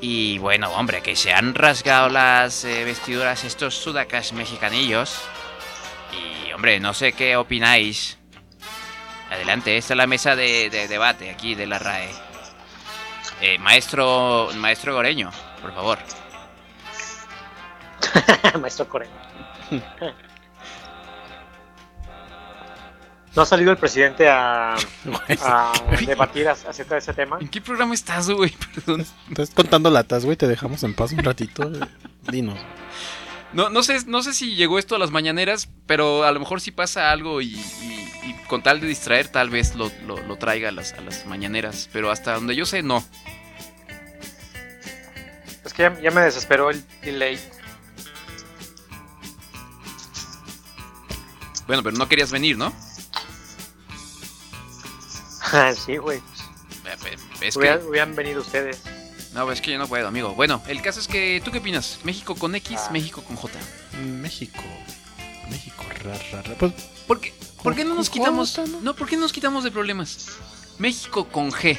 Y bueno, hombre, que se han rasgado las eh, vestiduras estos sudacas mexicanillos. Y hombre, no sé qué opináis. Adelante, esta es la mesa de, de debate aquí de la RAE. Eh, maestro, maestro Goreño, por favor. Maestro Coreano. ¿No ha salido el presidente a, a debatir ac- acerca de ese tema? ¿En qué programa estás, güey? Perdón. Estás contando latas, güey. Te dejamos en paz un ratito. Dinos. No, no, sé, no sé si llegó esto a las mañaneras, pero a lo mejor si pasa algo y, y- y con tal de distraer, tal vez lo, lo- lo traiga a las, a las mañaneras. Pero hasta donde yo sé, no. Es que ya, ya me desesperó el delay. Bueno, pero no querías venir, ¿no? Sí, güey. Es Hubieran, que, hubieran venido ustedes. no, es que yo no puedo, amigo. Bueno, el caso es que, ¿tú qué opinas? ¿México con X, Ah. México con J? México. México, ra, ra, ra. Pues, ¿Por qué, por qué no nos Con quitamos? J, ¿no? No, ¿por qué no nos quitamos de problemas? México con G.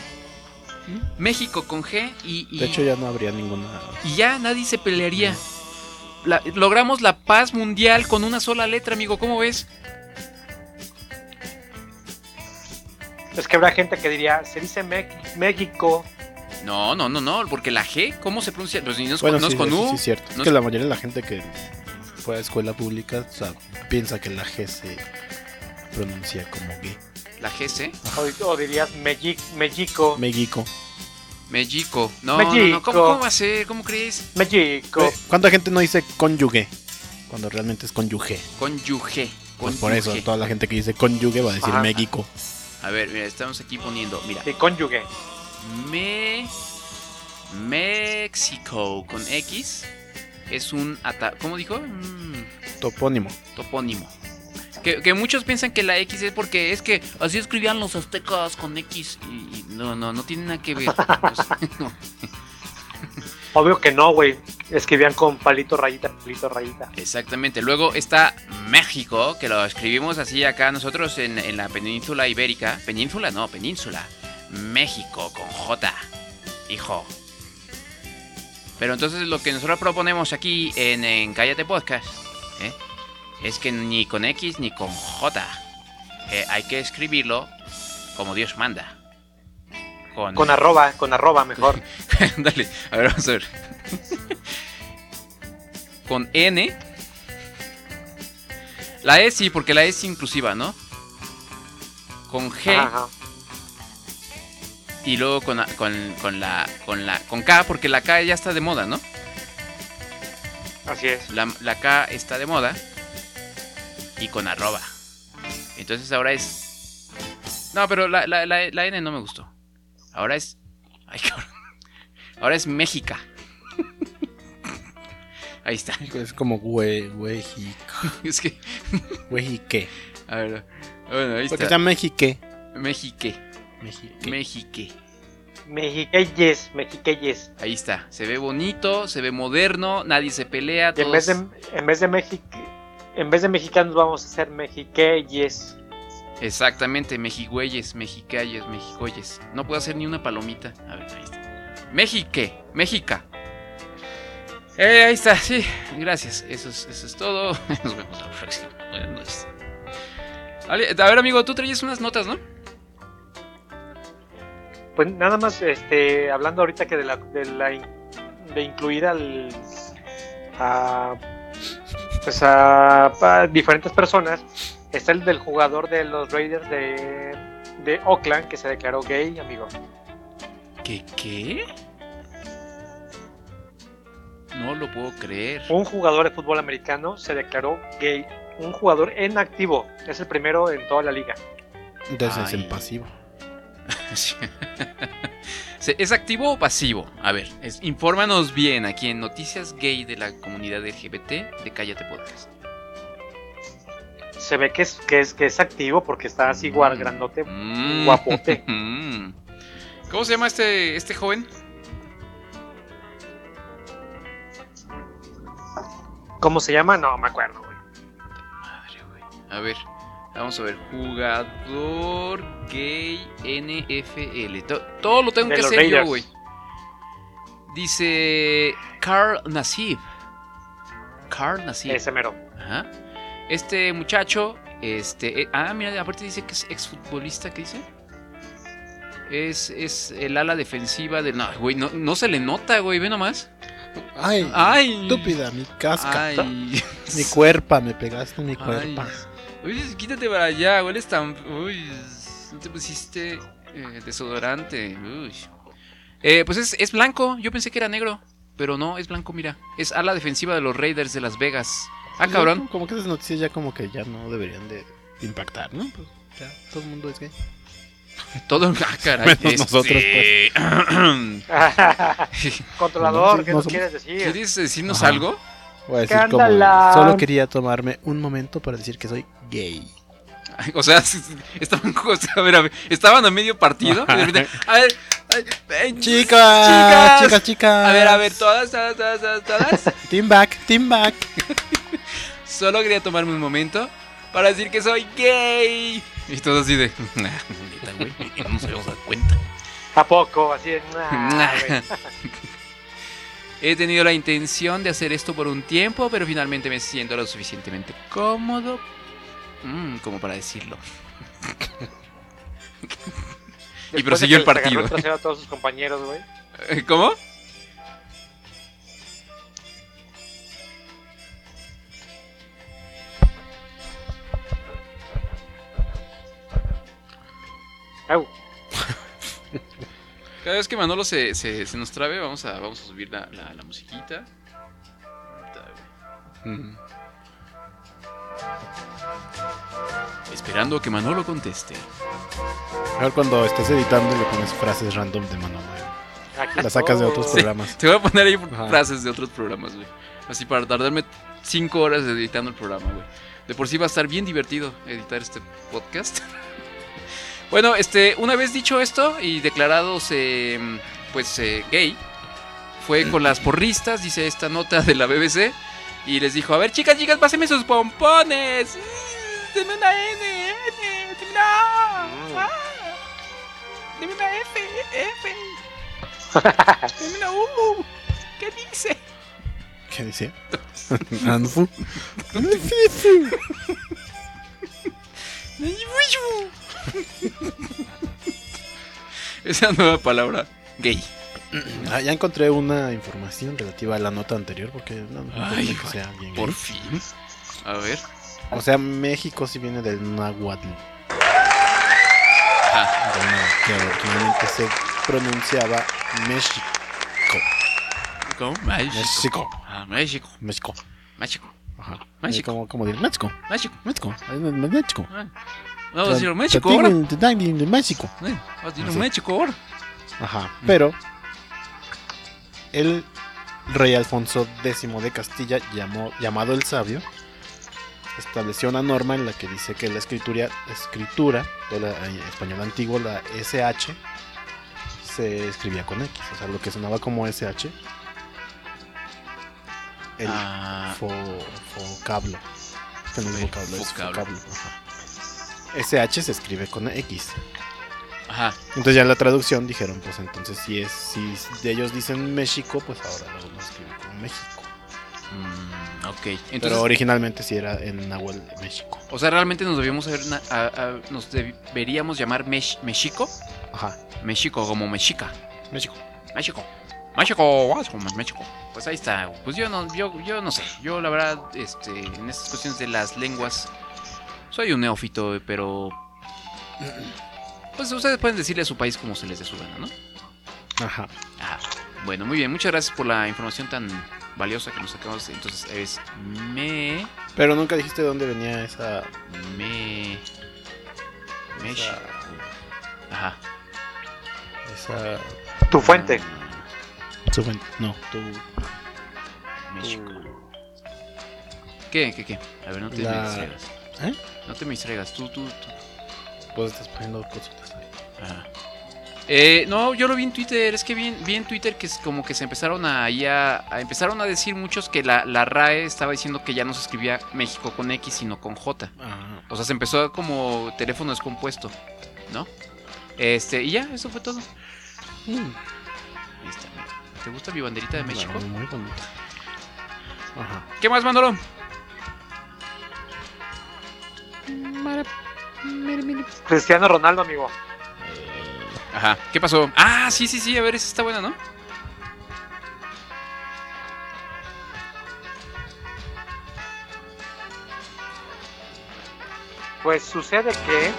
México con G y, y- de hecho, ya no habría ninguna. y ya nadie se pelearía. La- logramos la paz mundial con una sola letra, amigo. ¿Cómo ves? Es que habrá gente que diría, se dice Me- México. No, no, no, no, porque la G, ¿cómo se pronuncia? Pues ni no es Bueno, con, no es sí, con U. sí es cierto. Es no que es- la mayoría de la gente que fue a escuela pública o sea, piensa que la G se pronuncia como G. La GC. O, o dirías México. México. México. No, no, no, México. ¿Cómo, ¿Cómo va a ser? ¿Cómo crees? México. ¿Cuánta gente no dice cónyuge? Cuando realmente es cónyuge. Conyuge. Pues por eso, toda la gente que dice cónyuge va a decir. México. A ver, mira, estamos aquí poniendo. Mira. Sí, cónyuge. Me. México con X es un ata ¿cómo dijo? Un Topónimo. topónimo. Que, que muchos piensan que la X es porque es que así escribían los aztecas con X. Y, y no, no, no tiene nada que ver. No. Obvio que no, güey. Escribían con palito rayita, palito rayita. Exactamente. Luego está México, que lo escribimos así acá nosotros en, en la península ibérica. Península, no, península. México con J. Hijo. Pero entonces lo que nosotros proponemos aquí en, en Cállate Podcast ¿eh? es que ni con X ni con J. eh, hay que escribirlo como Dios manda. Con, Con arroba, con arroba mejor. Dale, a ver, vamos a ver. Con N. La E sí, porque la E es inclusiva, ¿no? Con G Ajá. y luego con, con, con la con la con K, porque la K ya está de moda, ¿no? Así es. La, la K está de moda y con arroba. Entonces ahora es. No, pero la, la, la, la N no me gustó. Ahora es. Ay, cabrón. Ahora es Méxica. Ahí está. Es como güey, Es que. güey, qué. A ver. Bueno, ahí Porque está. está. Mexique. Mexique. Mexique. Mexiqueyes, mexiqueyes. Ahí está. Se ve bonito, se ve moderno, nadie se pelea. Y en Todos... vez de, en vez de México, en vez de mexicanos vamos a hacer mexiqueyes. Exactamente, mexigüeyes, mexicayes, mexicoyes. No puedo hacer ni una palomita. A ver, ahí está. Mexique, Méxica. Eh, ahí está, sí, gracias. Eso es, eso es todo. Nos vemos la próxima. Buenas noches. A ver, amigo, tú traías unas notas, ¿no? Pues nada más, este, hablando ahorita que de la, de incluir al a pues a, a diferentes personas, está el del jugador de los Raiders de, de Oakland que se declaró gay, amigo. ¿Qué qué? No lo puedo creer. Un jugador de fútbol americano se declaró gay, un jugador en activo, es el primero en toda la liga. Entonces es en pasivo. ¿Es activo o pasivo? A ver, es- infórmanos bien aquí en Noticias Gay de la comunidad LGBT de Cállate Podcast. Se ve que es que es que es activo porque está así guar grandote, Mm. guapote. Mm. ¿Cómo se llama este, este joven? ¿Cómo se llama? No me acuerdo, güey. Madre, güey. A ver, vamos a ver. Jugador gay NFL. To- todo lo tengo De que hacer yo, güey. Dice Carl Nassib. Carl Nassib. Ese mero. Ajá. Este muchacho, este, eh, ah, mira, aparte dice que es exfutbolista, ¿qué dice? Es, es el ala defensiva del... No, güey, no, no se le nota, güey, ve nomás. Ay, Ay. estúpida, mi casca. Ay. Mi cuerpa, me pegaste mi cuerpa. Oye, quítate para allá, hueles tan... Uy, no te pusiste eh, desodorante. Uy. Eh, pues es, es blanco, yo pensé que era negro, pero no, es blanco, mira. Es ala defensiva de los Raiders de Las Vegas. Ah, cabrón. Como, como que esas noticias ya como que ya no deberían de impactar, ¿no? Pues ya, todo el mundo es gay. Todo... Ah, caray. Menos nosotros, este, Controlador, ¿qué no nos quieres decir? ¿Quieres decirnos Ajá. algo? Voy a decir como solo quería tomarme un momento para decir que soy gay. Ay, O sea, estaban, o sea, a ver, a ver, estaban a medio partido. y de repente, a ver, ay, ay, Chicas, chicas, chicas. A ver, a ver, todas, todas, todas, todas, todas. Team back, team back. Solo quería tomarme un momento para decir que soy gay. Y todo así de. Nah, neta, güey, no nos habíamos dado cuenta. ¿A poco? Así de... nah. He tenido la intención de hacer esto por un tiempo, pero finalmente me siento lo suficientemente cómodo mm, como para decirlo. De prosiguió el partido. a todos sus compañeros, güey. ¿Cómo? Au. Cada vez que Manolo se, se, se nos trabe, vamos a, vamos a subir la, la, la musiquita. Esperando que Manolo conteste. Mejor cuando estés editando le pones frases random de Manolo. Aquí Las sacas de otros estoy. programas. Te voy a poner ahí Ajá. frases de otros programas, güey. Así para tardarme cinco horas editando el programa, güey. De por sí va a estar bien divertido editar este podcast. Bueno, este, una vez dicho esto y declarados eh, pues eh, gay, fue con las porristas, dice esta nota de la BBC, y les dijo, a ver chicas, chicas, pásenme sus pompones. Deme una N, N, deme una A, A. Deme una F, F. Deme una U. ¿Qué dice? ¿Qué dice? Esa nueva palabra, gay. Ah, ya encontré una información relativa a la nota anterior porque no, no Ay, que sea bien Por gay. fin. A ver. O sea, México sí viene del náhuatl, náhuatl, que originalmente se pronunciaba México. ¿Cómo? México. México. Ah, México. México. México. Ajá. México. ¿Cómo, cómo decir? México. México. México. México. Ah. Vamos a decir México ahora. de México. Vamos a. México ahora. Ajá. Pero el rey Alfonso X de Castilla, llamó, llamado el Sabio, estableció una norma en la que dice que la escritura, escritura de la eh, español antiguo, la SH, se escribía con X. O sea, lo que sonaba como SH, el Ah, fo, vocablo. Que no es El vocablo, es vocablo. ajá. SH se escribe con X. ajá. Entonces ya en la traducción dijeron, pues entonces si es si de ellos dicen México, pues ahora lo vamos a escribir como México. Mm, ok. Pero Entonces, originalmente sí era en Nahuel México. o sea, realmente nos debíamos haber a- a- nos deberíamos llamar Mex- México. Ajá. México como Mexica. México. México. México, México. Pues ahí está. Pues yo no, yo, yo no sé. Yo la verdad, este, en estas cuestiones de las lenguas, soy un neófito, pero pues ustedes pueden decirle a su país como se les dé su gana, ¿no? Ajá. Ah, bueno, muy bien. Muchas gracias por la información tan valiosa que nos acabamos. Entonces es me, Pero nunca dijiste de dónde venía esa. me, México. Ajá. esa Tu fuente. su fuente. No, tu. México. ¿Qué? ¿Qué? ¿Qué? A ver, no te La- me. ¿Eh? No te me distraigas. Tú, tú, tú. Pues estás poniendo cositas ahí. Ajá. Eh, no, yo lo vi en Twitter. Es que vi, en- vi en Twitter que es como que se empezaron a, ahí a, empezaron a decir muchos que la, la RAE estaba diciendo que ya no se escribía México con X, sino con J. Ajá. O sea, se empezó como teléfono descompuesto, ¿no? Este, y ya, eso fue todo. Ahí está. mira. ¿Te gusta mi banderita de México? Muy bonito. Ajá. ¿Qué más, Manolo? Cristiano Ronaldo, amigo. Ajá. ¿Qué pasó? Ah, sí, sí, sí. A ver, esa está buena, ¿no? Pues sucede que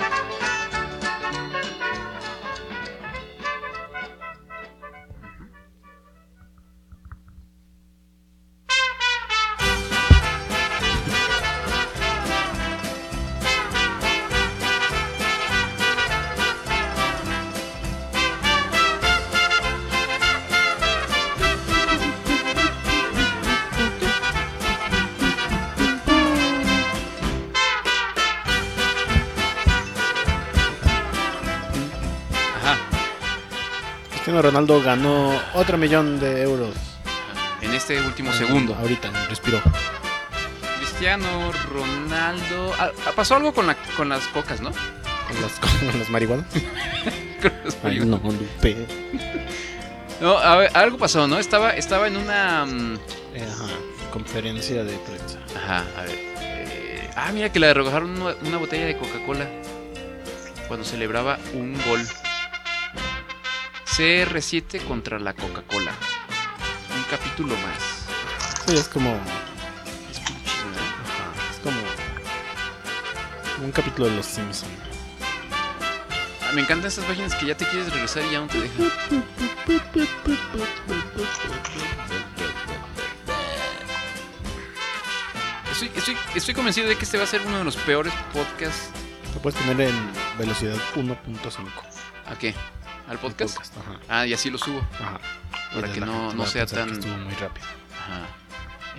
Ronaldo ganó otro millón de euros. En este último segundo. Ahorita, respiró. Cristiano Ronaldo. Ah, ah, pasó algo con, la, con las cocas, ¿no? Con las, con las marihuanas. Con las Ay, no, Lupe. No, a ver, algo pasó, ¿no? Estaba, estaba en una. mm, Eh, Ajá. Conferencia de prensa. Ajá, a ver. eh, ah, mira que le arrojaron una, una botella de Coca-Cola cuando celebraba un gol. CR7 contra la Coca-Cola. Un capítulo más. Sí, es como. Es. Ajá. Es como. un capítulo de Los Simpsons. Ah, me encantan estas páginas que ya te quieres regresar y ya no te dejan. Estoy, estoy, estoy convencido de que este va a ser uno de los peores podcasts. Lo puedes poner en velocidad 1.5. ¿A qué? ¿Al podcast? Ajá. Ah, y así lo subo. Ajá. Para que no- no sea tan- Estuvo muy rápido. Ajá.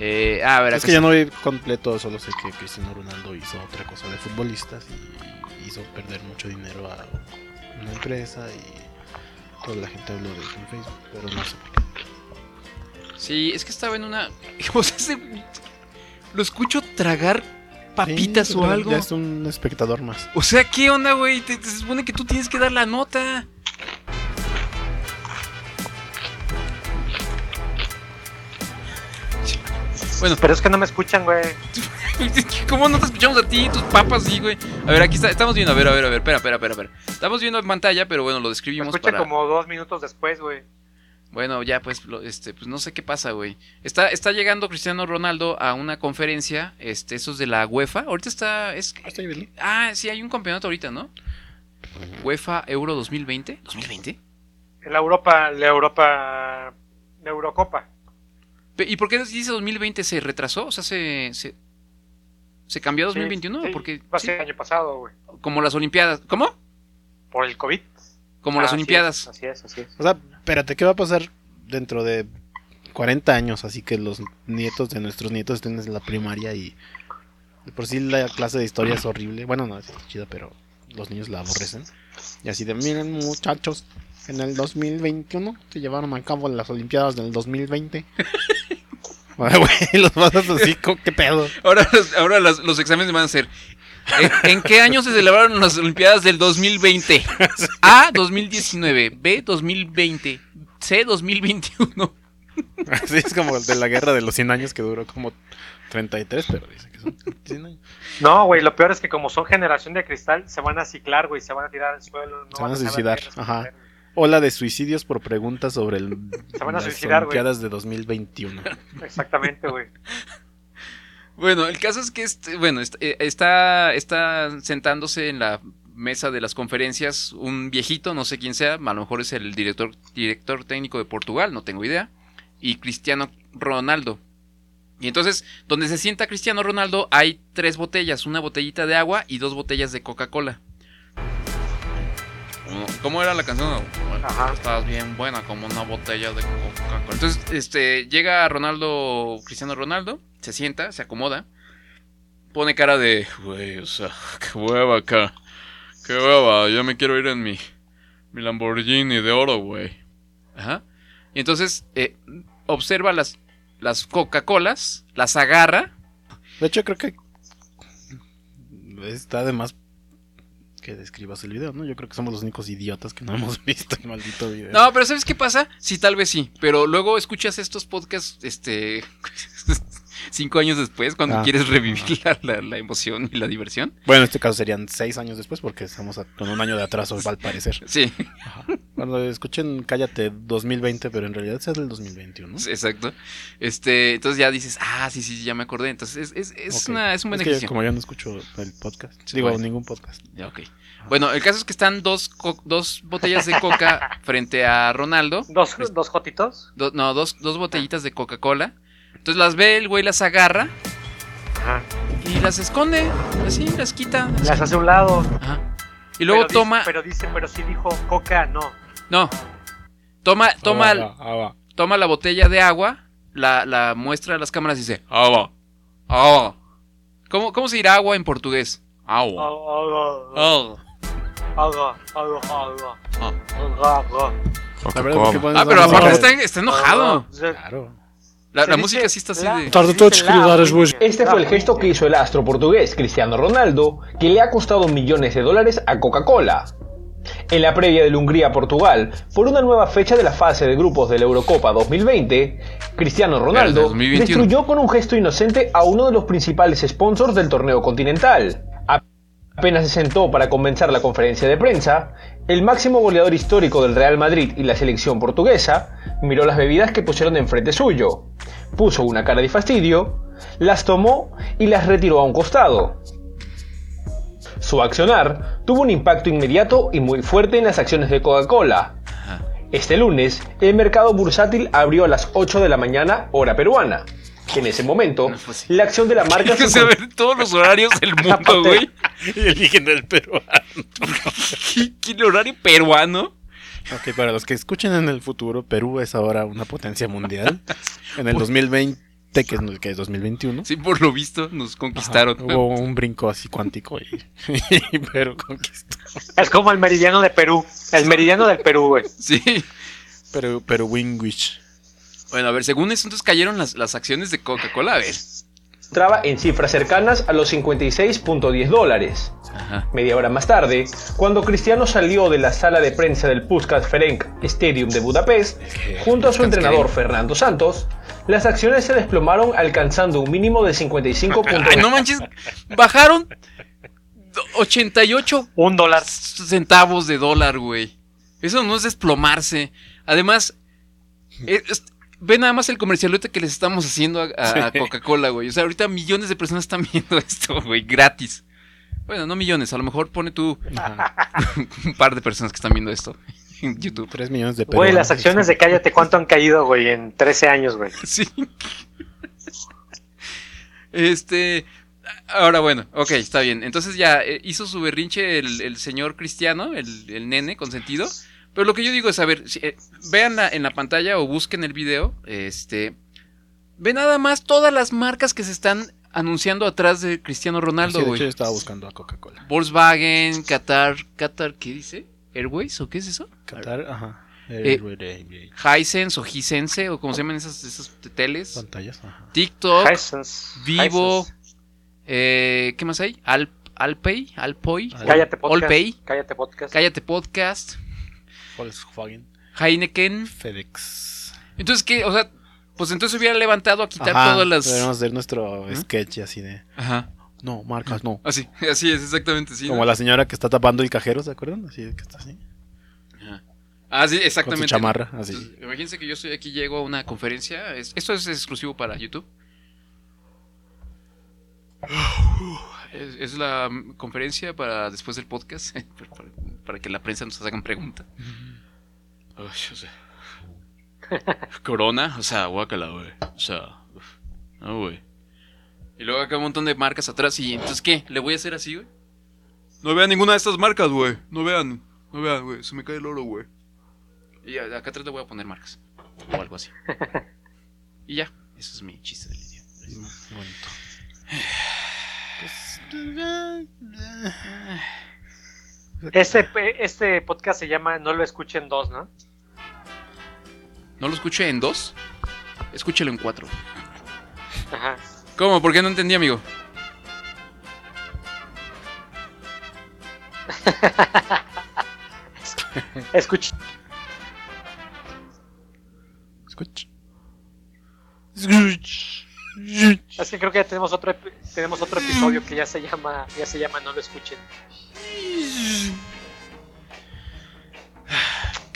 Eh, ah, a ver, Es que ya no vi completo, solo sé que Cristiano Ronaldo hizo otra cosa de futbolistas y hizo perder mucho dinero a una empresa y toda la gente habló de eso en Facebook, pero no sé por qué. Sí, es que estaba en una. O sea, se- lo escucho tragar papitas Sí, o algo. Ya es un espectador más. O sea, ¿qué onda, güey? Te, te supone que tú tienes que dar la nota. Bueno, Pero es que no me escuchan, güey. ¿cómo no te escuchamos a ti y tus papas, sí, güey? A ver, aquí está, estamos viendo, a ver, a ver, a ver, espera, espera, espera, espera. Estamos viendo en pantalla, pero bueno, lo Me describimos escuchan para... como dos minutos después, güey. Bueno, ya pues, lo- este, pues no sé qué pasa, güey. Está, está llegando Cristiano Ronaldo a una conferencia, este, esos de la UEFA. Ahorita está, es, bien. ah, sí, hay un campeonato ahorita, ¿no? UEFA Euro 2020. ¿2020? En la Europa, la Europa, la Eurocopa. ¿Y por qué dice 2020? ¿Se retrasó? O sea, se, se, se cambió a 2021? Sí, sí, Porque, Va a sí, ser el año pasado, güey. como las Olimpiadas. ¿Cómo? Por el COVID. Como las Así Olimpiadas. es, Así es, así es. O sea, espérate, ¿qué va a pasar dentro de 40 años? Así que los nietos de nuestros nietos estén en la primaria y de por sí la clase de historia es horrible. Bueno, no, es chida, pero los niños la aborrecen. Y así de, miren muchachos, en el 2021 se llevaron a cabo las Olimpiadas del 2020. Ay, Güey, los vas así, ¿co- ¿qué pedo? Ahora, ahora las- los exámenes van a ser. ¿En, en qué año se celebraron las Olimpiadas del 2020? A 2019, B 2020, C 2021. Así es como el de la guerra de los 100 años que duró como 33, pero dice que son 100 años. No, güey, lo peor es que como son generación de cristal, se van a ciclar, güey, se van a tirar al suelo. No Se van a suicidar, les ajá. hacer. Ola de suicidios por preguntas sobre el, Se van a las suicidar. Olimpiadas de 2021. Exactamente, güey. Bueno, el caso es que este, bueno, eh, está, está sentándose en la mesa de las conferencias un viejito, no sé quién sea, a lo mejor es el director, director técnico de Portugal, no tengo idea, y Cristiano Ronaldo. Y entonces, donde se sienta Cristiano Ronaldo, hay tres botellas, una botellita de agua y dos botellas de Coca-Cola. ¿Cómo era la canción? Ajá. Estás bien buena como una botella de Coca-Cola. Entonces, este, llega Ronaldo, Cristiano Ronaldo, se sienta, se acomoda, pone cara de, güey, o sea, qué hueva acá, qué hueva, ya me quiero ir en mi, mi Lamborghini de oro, güey. Ajá. Y entonces, eh, observa las, las Coca-Colas, las agarra, De hecho, creo que está de más que describas el video, ¿no? Yo creo que somos los únicos idiotas que no hemos visto el maldito video. No, pero ¿sabes qué pasa? Sí, tal vez sí. Pero luego escuchas estos podcasts, este. cinco años después, cuando Ah. quieres revivir la, la- la emoción y la diversión. Bueno, en este caso serían seis años después porque estamos a- con un año de atraso, al parecer. Sí, Cuando escuchen Cállate 2020, pero en realidad es del 2021. exacto. Este, entonces ya dices, ah, sí, sí, ya me acordé. Entonces es, es, es una, es un que beneficio. como yo no escucho el podcast, digo, Bueno. ningún podcast. Ya, ok. Bueno, el caso es que están dos, co- dos botellas de coca frente a Ronaldo. Dos, dos jotitos. Do- no, dos, dos botellitas de Coca-Cola. Entonces las ve, el güey las agarra Ajá. y las esconde. Así, las quita. así. Las hace a un lado. Ajá. Y luego Pero dice- toma. pero dice, pero sí dijo coca, no. No. Toma, toma, Ah, va, ah, va. toma la botella de agua, la, la muestra a las cámaras y dice, agua, agua. ¿Cómo, ¿Cómo se dirá agua en portugués? Agua. Agua, Agua. agua, agua, agua. Ah. Agua, agua. La verdad, ¿por qué pones Ah, pero aparte está, está enojado. Claro. La, la música sí está así la- de... Tarde todos dar as boas. Este fue el gesto que hizo el astro portugués Cristiano Ronaldo, que le ha costado millones de dólares a Coca-Cola. En la previa del Hungría-Portugal, por una nueva fecha de la fase de grupos de la Eurocopa 2020, Cristiano Ronaldo 2021. destruyó con un gesto inocente a uno de los principales sponsors del torneo continental. Apenas se sentó para comenzar la conferencia de prensa, el máximo goleador histórico del Real Madrid y la selección portuguesa miró las bebidas que pusieron enfrente suyo, puso una cara de fastidio, las tomó y las retiró a un costado. Su accionar tuvo un impacto inmediato y muy fuerte en las acciones de Coca-Cola. Este lunes, el mercado bursátil abrió a las 8 de la mañana, hora peruana. En ese momento, la acción de la marca que se saber todos los horarios del mundo, güey. Y eligen el peruano. ¿Qué, qué horario peruano? Ok, para los que escuchen en el futuro, Perú es ahora una potencia mundial. En el 2020 2020, que es, que es 2021. Sí, por lo visto nos conquistaron. Ajá, hubo un brinco así cuántico y, y Perú conquistó. Es como el meridiano de Perú. El meridiano del Perú, güey. Sí. Pero, pero Wingwich. Bueno, a ver, según eso, entonces cayeron las, las acciones de Coca-Cola. A ver. Traba en cifras cercanas a los 56.10 dólares. Ajá. Media hora más tarde, cuando Cristiano salió de la sala de prensa del Puskas Ferenc Stadium de Budapest, junto a su entrenador. Fernando Santos, las acciones se desplomaron alcanzando un mínimo de 55 Ay, no manches. Bajaron 88 Un dólar. centavos de dólar, güey. Eso no es desplomarse. Además, es- es- ve nada más el comercialote que les estamos haciendo a, a- a Sí. Coca-Cola, güey. O sea, ahorita millones de personas están viendo esto, güey, gratis. Bueno, no millones, a lo mejor pone tú un par de personas que están viendo esto en YouTube. 3 millones de Güey, peruanos. las acciones de Cállate, ¿cuánto han caído, güey? En 13 años, güey. Sí. Este. Ahora bueno, ok, está bien. Entonces ya eh, hizo su berrinche el, el señor cristiano, el, el nene consentido. Pero lo que yo digo es, a ver, si, eh, vean la- en la pantalla o busquen el video. Este. Ve nada más todas las marcas que se están anunciando atrás de Cristiano Sí, Ronaldo, de hecho, güey. yo estaba buscando a Coca-Cola. Volkswagen, Qatar, Qatar, ¿qué dice? Airways o qué es eso? Qatar, ajá. Eh, Hisense o Hisense o como se llaman esas, esas teles. pantallas, ajá. TikTok. Hisense. Vivo. Hisense. Eh, ¿Qué más hay? Al, Alpay, Alpoy, Al- Cállate podcast. Allpay. Cállate podcast. Cállate Podcast, Volkswagen, Heineken. FedEx. Entonces, ¿qué? O sea, pues entonces hubiera levantado a quitar Ajá, todas las. Debemos hacer nuestro ¿Eh? sketch así de. Ajá. No, marcas no. Así, así es, exactamente, sí. Como ¿no? la señora que está tapando el cajero, ¿se acuerdan? Así que está así. Ajá. Ah, sí, Con su exactamente. chamarra, así. Entonces, imagínense que yo estoy aquí, llego a una conferencia. es- esto es exclusivo para YouTube. Es, es la conferencia para después del podcast. para, que la prensa nos hagan preguntas. Ay, o sea. Corona, o sea, guácala, güey. O sea, uf, no, güey. Y luego acá un montón de marcas atrás. ¿Y entonces qué? ¿Le voy a hacer así, güey? No vean ninguna de estas marcas, güey. No vean, no vean, güey. Se me cae el oro, güey. Y acá atrás le voy a poner marcas. O algo así. y ya, eso es mi chiste del día. Bonito. Este, este podcast se llama No lo escuchen dos, ¿no? ¿No lo escuché en dos? Escúchelo en cuatro. Ajá. ¿Cómo? ¿Por qué no entendí, amigo? Escucha. Escucha. Es que creo que ya tenemos otro tenemos otro episodio que ya se llama ya se llama No lo escuchen.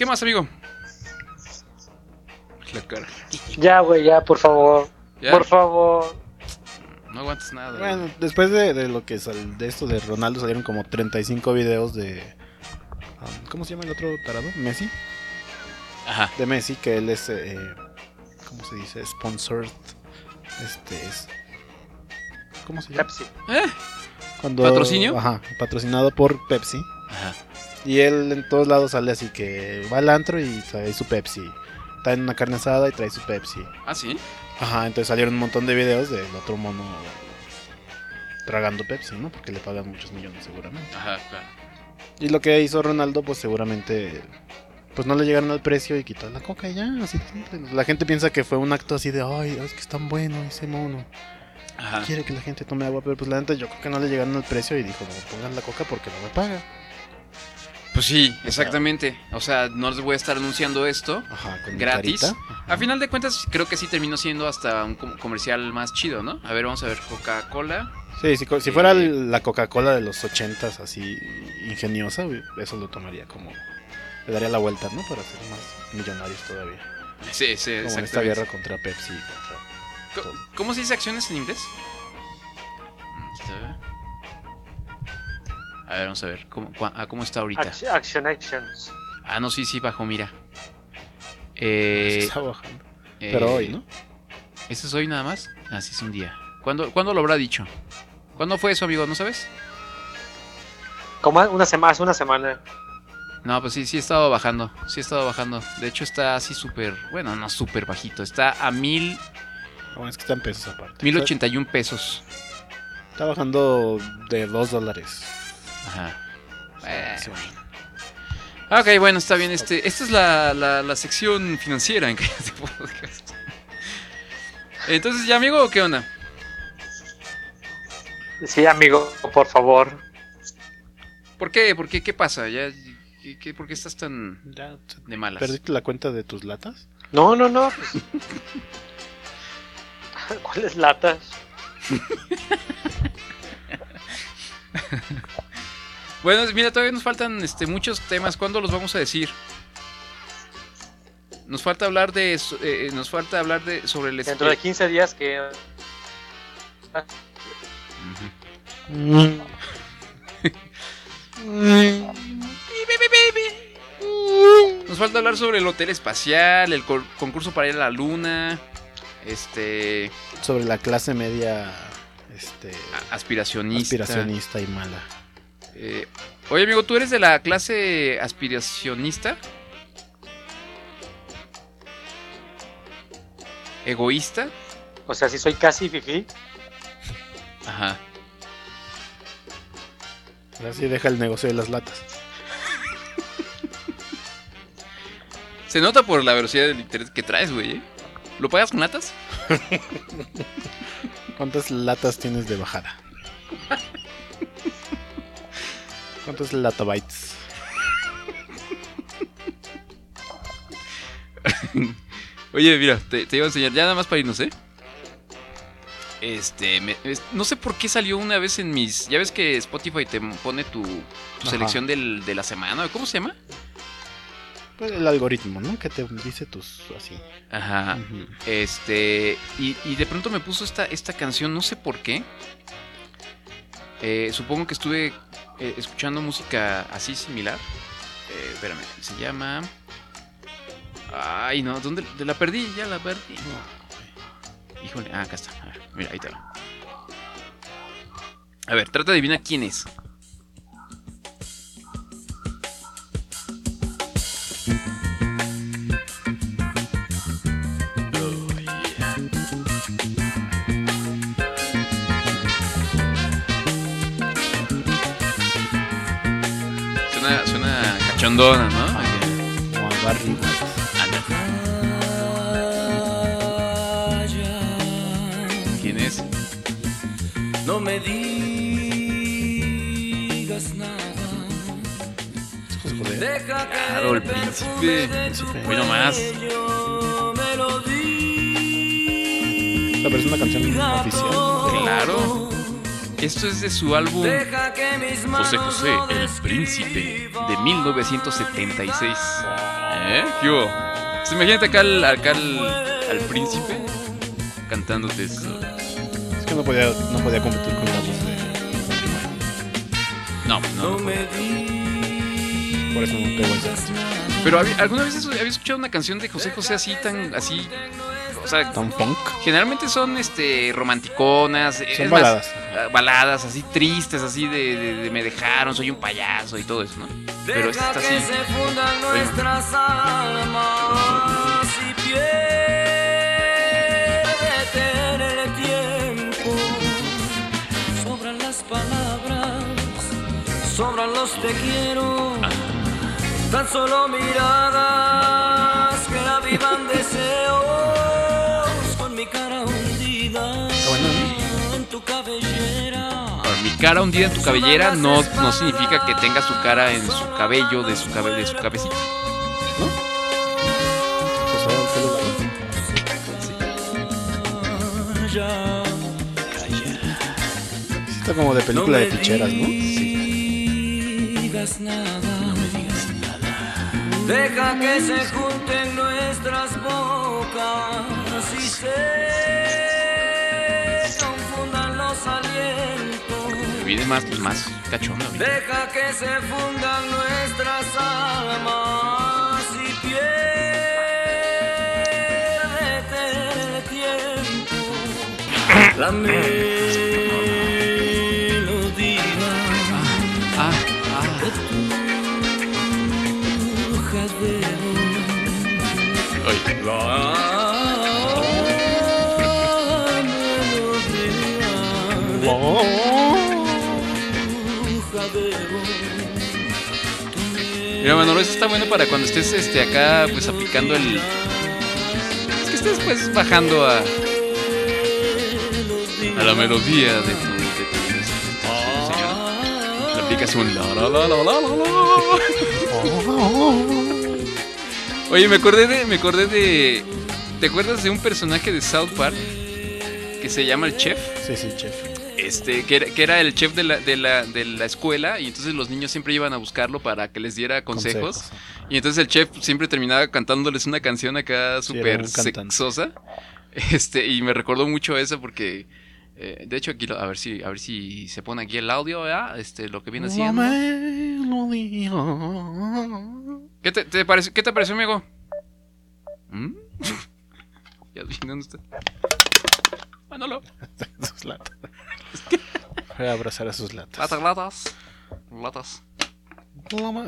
¿Qué más, amigo? La cara. Ya, güey, ya, por favor. ¿Ya? Por favor. No aguantas nada. Bueno, después de, de lo que sal, de esto de Ronaldo salieron como 35 videos de um, ¿cómo se llama el otro tarado? Messi, Ajá. de Messi que él es eh, ¿cómo se dice? sponsored este es ¿cómo se llama? Pepsi. Eh, Cuando ¿Patrocinio? Ajá, patrocinado por Pepsi. Y él en todos lados sale así que va al antro y trae su Pepsi. Está en una carne asada y trae su Pepsi. Ah, sí. Ajá, entonces salieron un montón de videos del otro mono tragando Pepsi, ¿no? Porque le pagan muchos millones seguramente. Ajá, claro. Y lo que hizo Ronaldo, pues seguramente, pues no le llegaron al precio y quitó la coca y ya, así. La gente piensa que fue un acto así de, ay, es que es tan bueno ese mono. Ajá. Quiere que la gente tome agua, pero pues la neta yo creo que no le llegaron al precio y dijo, no, pongan la coca porque no me paga. Pues sí, exactamente. O sea, no les voy a estar anunciando esto. Ajá, con Gratis. A final de cuentas, creo que sí terminó siendo hasta un com- comercial más chido, ¿no? A ver, vamos a ver. Coca-Cola. Sí, si, fuera el- la Coca-Cola de los ochentas así ingeniosa, eso lo tomaría como... Le daría la vuelta, ¿no? Para ser más millonarios todavía. Sí, sí, Como en esta guerra contra Pepsi. Contra... Co- ¿Cómo se dice acciones en inglés? A ver, vamos a ver. ¿Cómo, ah, ¿cómo está ahorita? Action, action Actions. Ah, no, sí, sí, bajó, mira. Eh, está bajando. eh, Pero hoy, ¿no? ¿Eso es hoy nada más? Ah, sí, es un día. ¿Cuándo, ¿Cuándo lo habrá dicho? ¿Cuándo fue eso, amigo? ¿No sabes? Como una semana, hace una semana. No, pues sí, sí ha estado bajando. Sí ha estado bajando. De hecho, está así súper. Bueno, no súper bajito. Está a mil. Bueno, es que está en pesos aparte. 1081 pesos. Está, está bajando de 2 dólares. Ajá. Eh, Sí. Ok, bueno, está bien. Este, esta es la, la, la sección financiera en Cállate Podcast. Entonces, ¿ya amigo o qué onda? Sí, amigo, por favor. ¿Por qué? ¿Por qué? ¿Qué pasa? ¿Ya, qué, qué- ¿Por qué estás tan Ya, de malas? ¿Perdiste la cuenta de tus latas? No, no, no. ¿Cuáles latas? Bueno, mira, todavía nos faltan este, muchos temas. ¿Cuándo los vamos a decir? Nos falta hablar de so- eh, nos falta hablar de sobre el Dentro de 15 días que... Nos falta hablar sobre el hotel espacial, el concurso para ir a la luna, este Sobre la clase media este, aspiracionista. aspiracionista y mala. Eh, oye, amigo, ¿tú eres de la clase aspiracionista? ¿Egoísta? O sea, si soy casi fifi. Ajá. Así deja el negocio de las latas. Se nota por la velocidad del internet que traes, güey. ¿eh? ¿Lo pagas con latas? ¿Cuántas latas tienes de bajada? ¿Cuántos latabytes? Oye, mira, te, te iba a enseñar, ya nada más para irnos, ¿eh? Este, me- es- no sé por qué salió una vez en mis... Ya ves que Spotify te pone tu, selección del- de la semana, ¿cómo se llama? Pues el algoritmo, ¿no? Que te dice tus así. Ajá. Este, y, y de pronto me puso esta, esta canción, no sé por qué. Eh, supongo que estuve eh, escuchando música así similar. Eh, espérame, se llama... Ay, no, ¿dónde de la perdí? Ya la perdí. Híjole, ah, acá está. A ver, mira, ahí te va. A ver, trata de adivinar quién es. Cachondona, ¿no? Como a Barry White. Anda. ¿Quién es? No me digas nada. Joder. Claro, el príncipe. Hoy nomás. La una canción oficial. Claro. Esto es de su álbum José José, el príncipe, de 1976. ¿Eh? ¿Qué hubo? Pues imagínate acá al, acá al, al príncipe cantándote eso. Es que no podía, no podía competir con la voz de No, no. No me White. Por eso no pegó esa canción. Pero alguna vez había escuchado una canción de José José así tan así, o sea, Tan funk. generalmente son este romanticonas, es Son más, baladas. ah, baladas así tristes, así de, de- de me dejaron, soy un payaso y todo eso, ¿no? Pero esta está así. se fundan Oye. nuestras almas y piérdete en el tiempo. Sobran las palabras, sobran los te quiero. Tan solo miradas mi cara hundida en tu cabellera no, no significa que tenga su cara en su cabello de su, cabe- de su cabecita. Largo. Ya. Sí, Está como de película de ficheras, ¿no? No me digas nada. Deja que se junten nuestras bocas y se más, pues más cachondo. Deja que se fundan nuestras almas y pierde tiempo. La Mira, Manolo, eso está bueno para cuando estés este, acá, pues aplicando el. Es que estés, pues, bajando a. a la melodía de tu. De tu, de tu aplicas un. Oye, me acordé de. Me acordé de. ¿Te acuerdas de un personaje de South Park? Que se llama el Chef. Sí, sí, Chef. Este, que era, que era el chef de la, de, la, de la escuela y entonces los niños siempre iban a buscarlo para que les diera consejos. Consejos. Y entonces el chef siempre terminaba cantándoles una canción acá Sí, súper cantante. sexosa. Este, y me recordó mucho eso porque... eh, de hecho, aquí, lo- a ver si a ver si se pone aquí el audio, ¿verdad? Este, lo que viene haciendo. ¿Qué te, te pareció, ¿Qué te pareció, amigo? ¿Mm? ya ¿dónde está? Manolo. Sus latas. Fue a abrazar a sus latas. Latas, latas. Latas.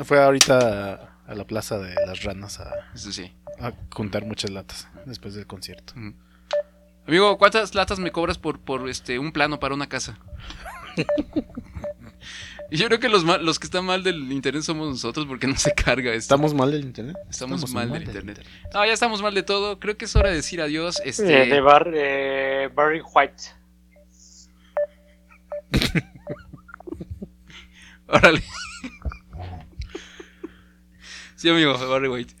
Fue ahorita a, la plaza de las ranas a, Eso sí. a juntar muchas latas después del concierto. Amigo, ¿cuántas latas me cobras por, por este un plano para una casa? y yo creo que los, ma- los que están mal del internet somos nosotros porque no se carga esto. ¿Estamos mal del internet? Estamos, mal, del internet. No, ya estamos mal de todo. Creo que es hora de decir adiós. Eh, Este, de Bar, eh, Barry White. Órale. sí, amigo, Barry White.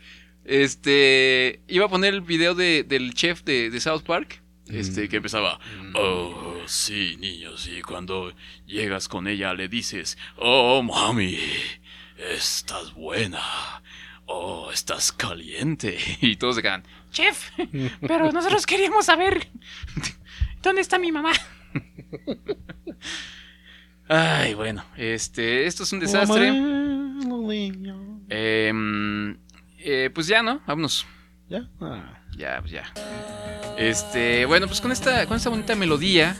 Este, iba a poner el video de- del chef de, de South Park. Este, que empezaba. Oh, sí, niños, y cuando llegas con ella le dices, oh, mami, estás buena, oh, estás caliente. Y todos se quedan. Chef, pero nosotros queríamos saber dónde está mi mamá. Ay, bueno, este, esto es un desastre. Em, eh, pues ya, ¿no? Vámonos. ¿Ya? Ah. Ya, pues ya. Este, bueno, pues con esta, con esta bonita melodía,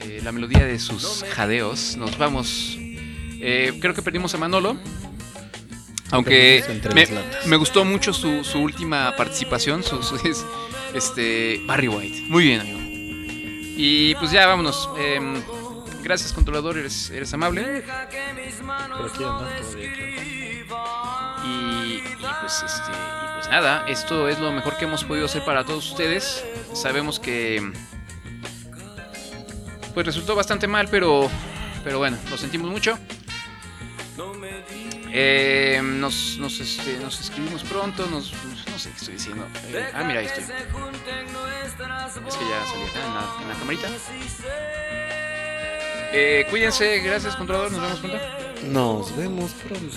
eh, la melodía de sus jadeos, nos vamos. Eh, creo que perdimos a Manolo. Aunque me, gustó mucho su, su última participación, su, su- es- este, Barry White. Muy bien, amigo. Y pues ya, vámonos. Em, gracias, controlador, eres, eres amable. Por aquí anda todavía, claro. Y, pues este y pues nada, esto es lo mejor que hemos podido hacer para todos ustedes. Sabemos que pues resultó bastante mal, pero pero bueno, lo sentimos mucho. Eh, nos, este, nos escribimos pronto, nos, no sé qué estoy diciendo. Eh, ah, mira, ahí estoy. Es que ya salí acá en la, en la camarita. Eh, cuídense, gracias controlador, nos vemos pronto. Nos vemos pronto.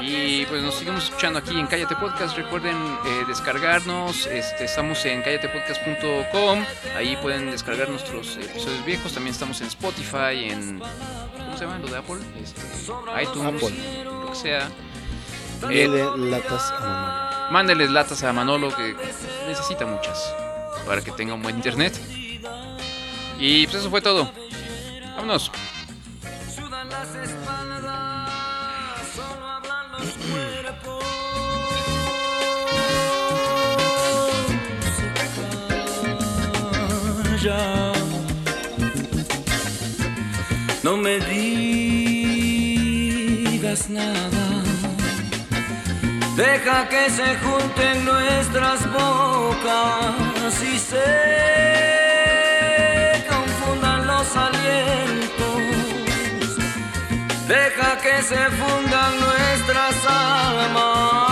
Y pues nos seguimos escuchando aquí en Cállate Podcast. Recuerden eh, descargarnos. Este, estamos en cállatepodcast.com. Ahí pueden descargar nuestros episodios viejos. También estamos en Spotify, en. ¿Cómo se llama? Lo de Apple. Este, iTunes, Apple. lo que sea. Y Eh, latas a Manolo. mándenles latas a Manolo que necesita muchas para que tenga un buen internet. Y pues eso fue todo. Vámonos. No me digas nada. Deja que se junten nuestras bocas y se Deja que se fundan nuestras almas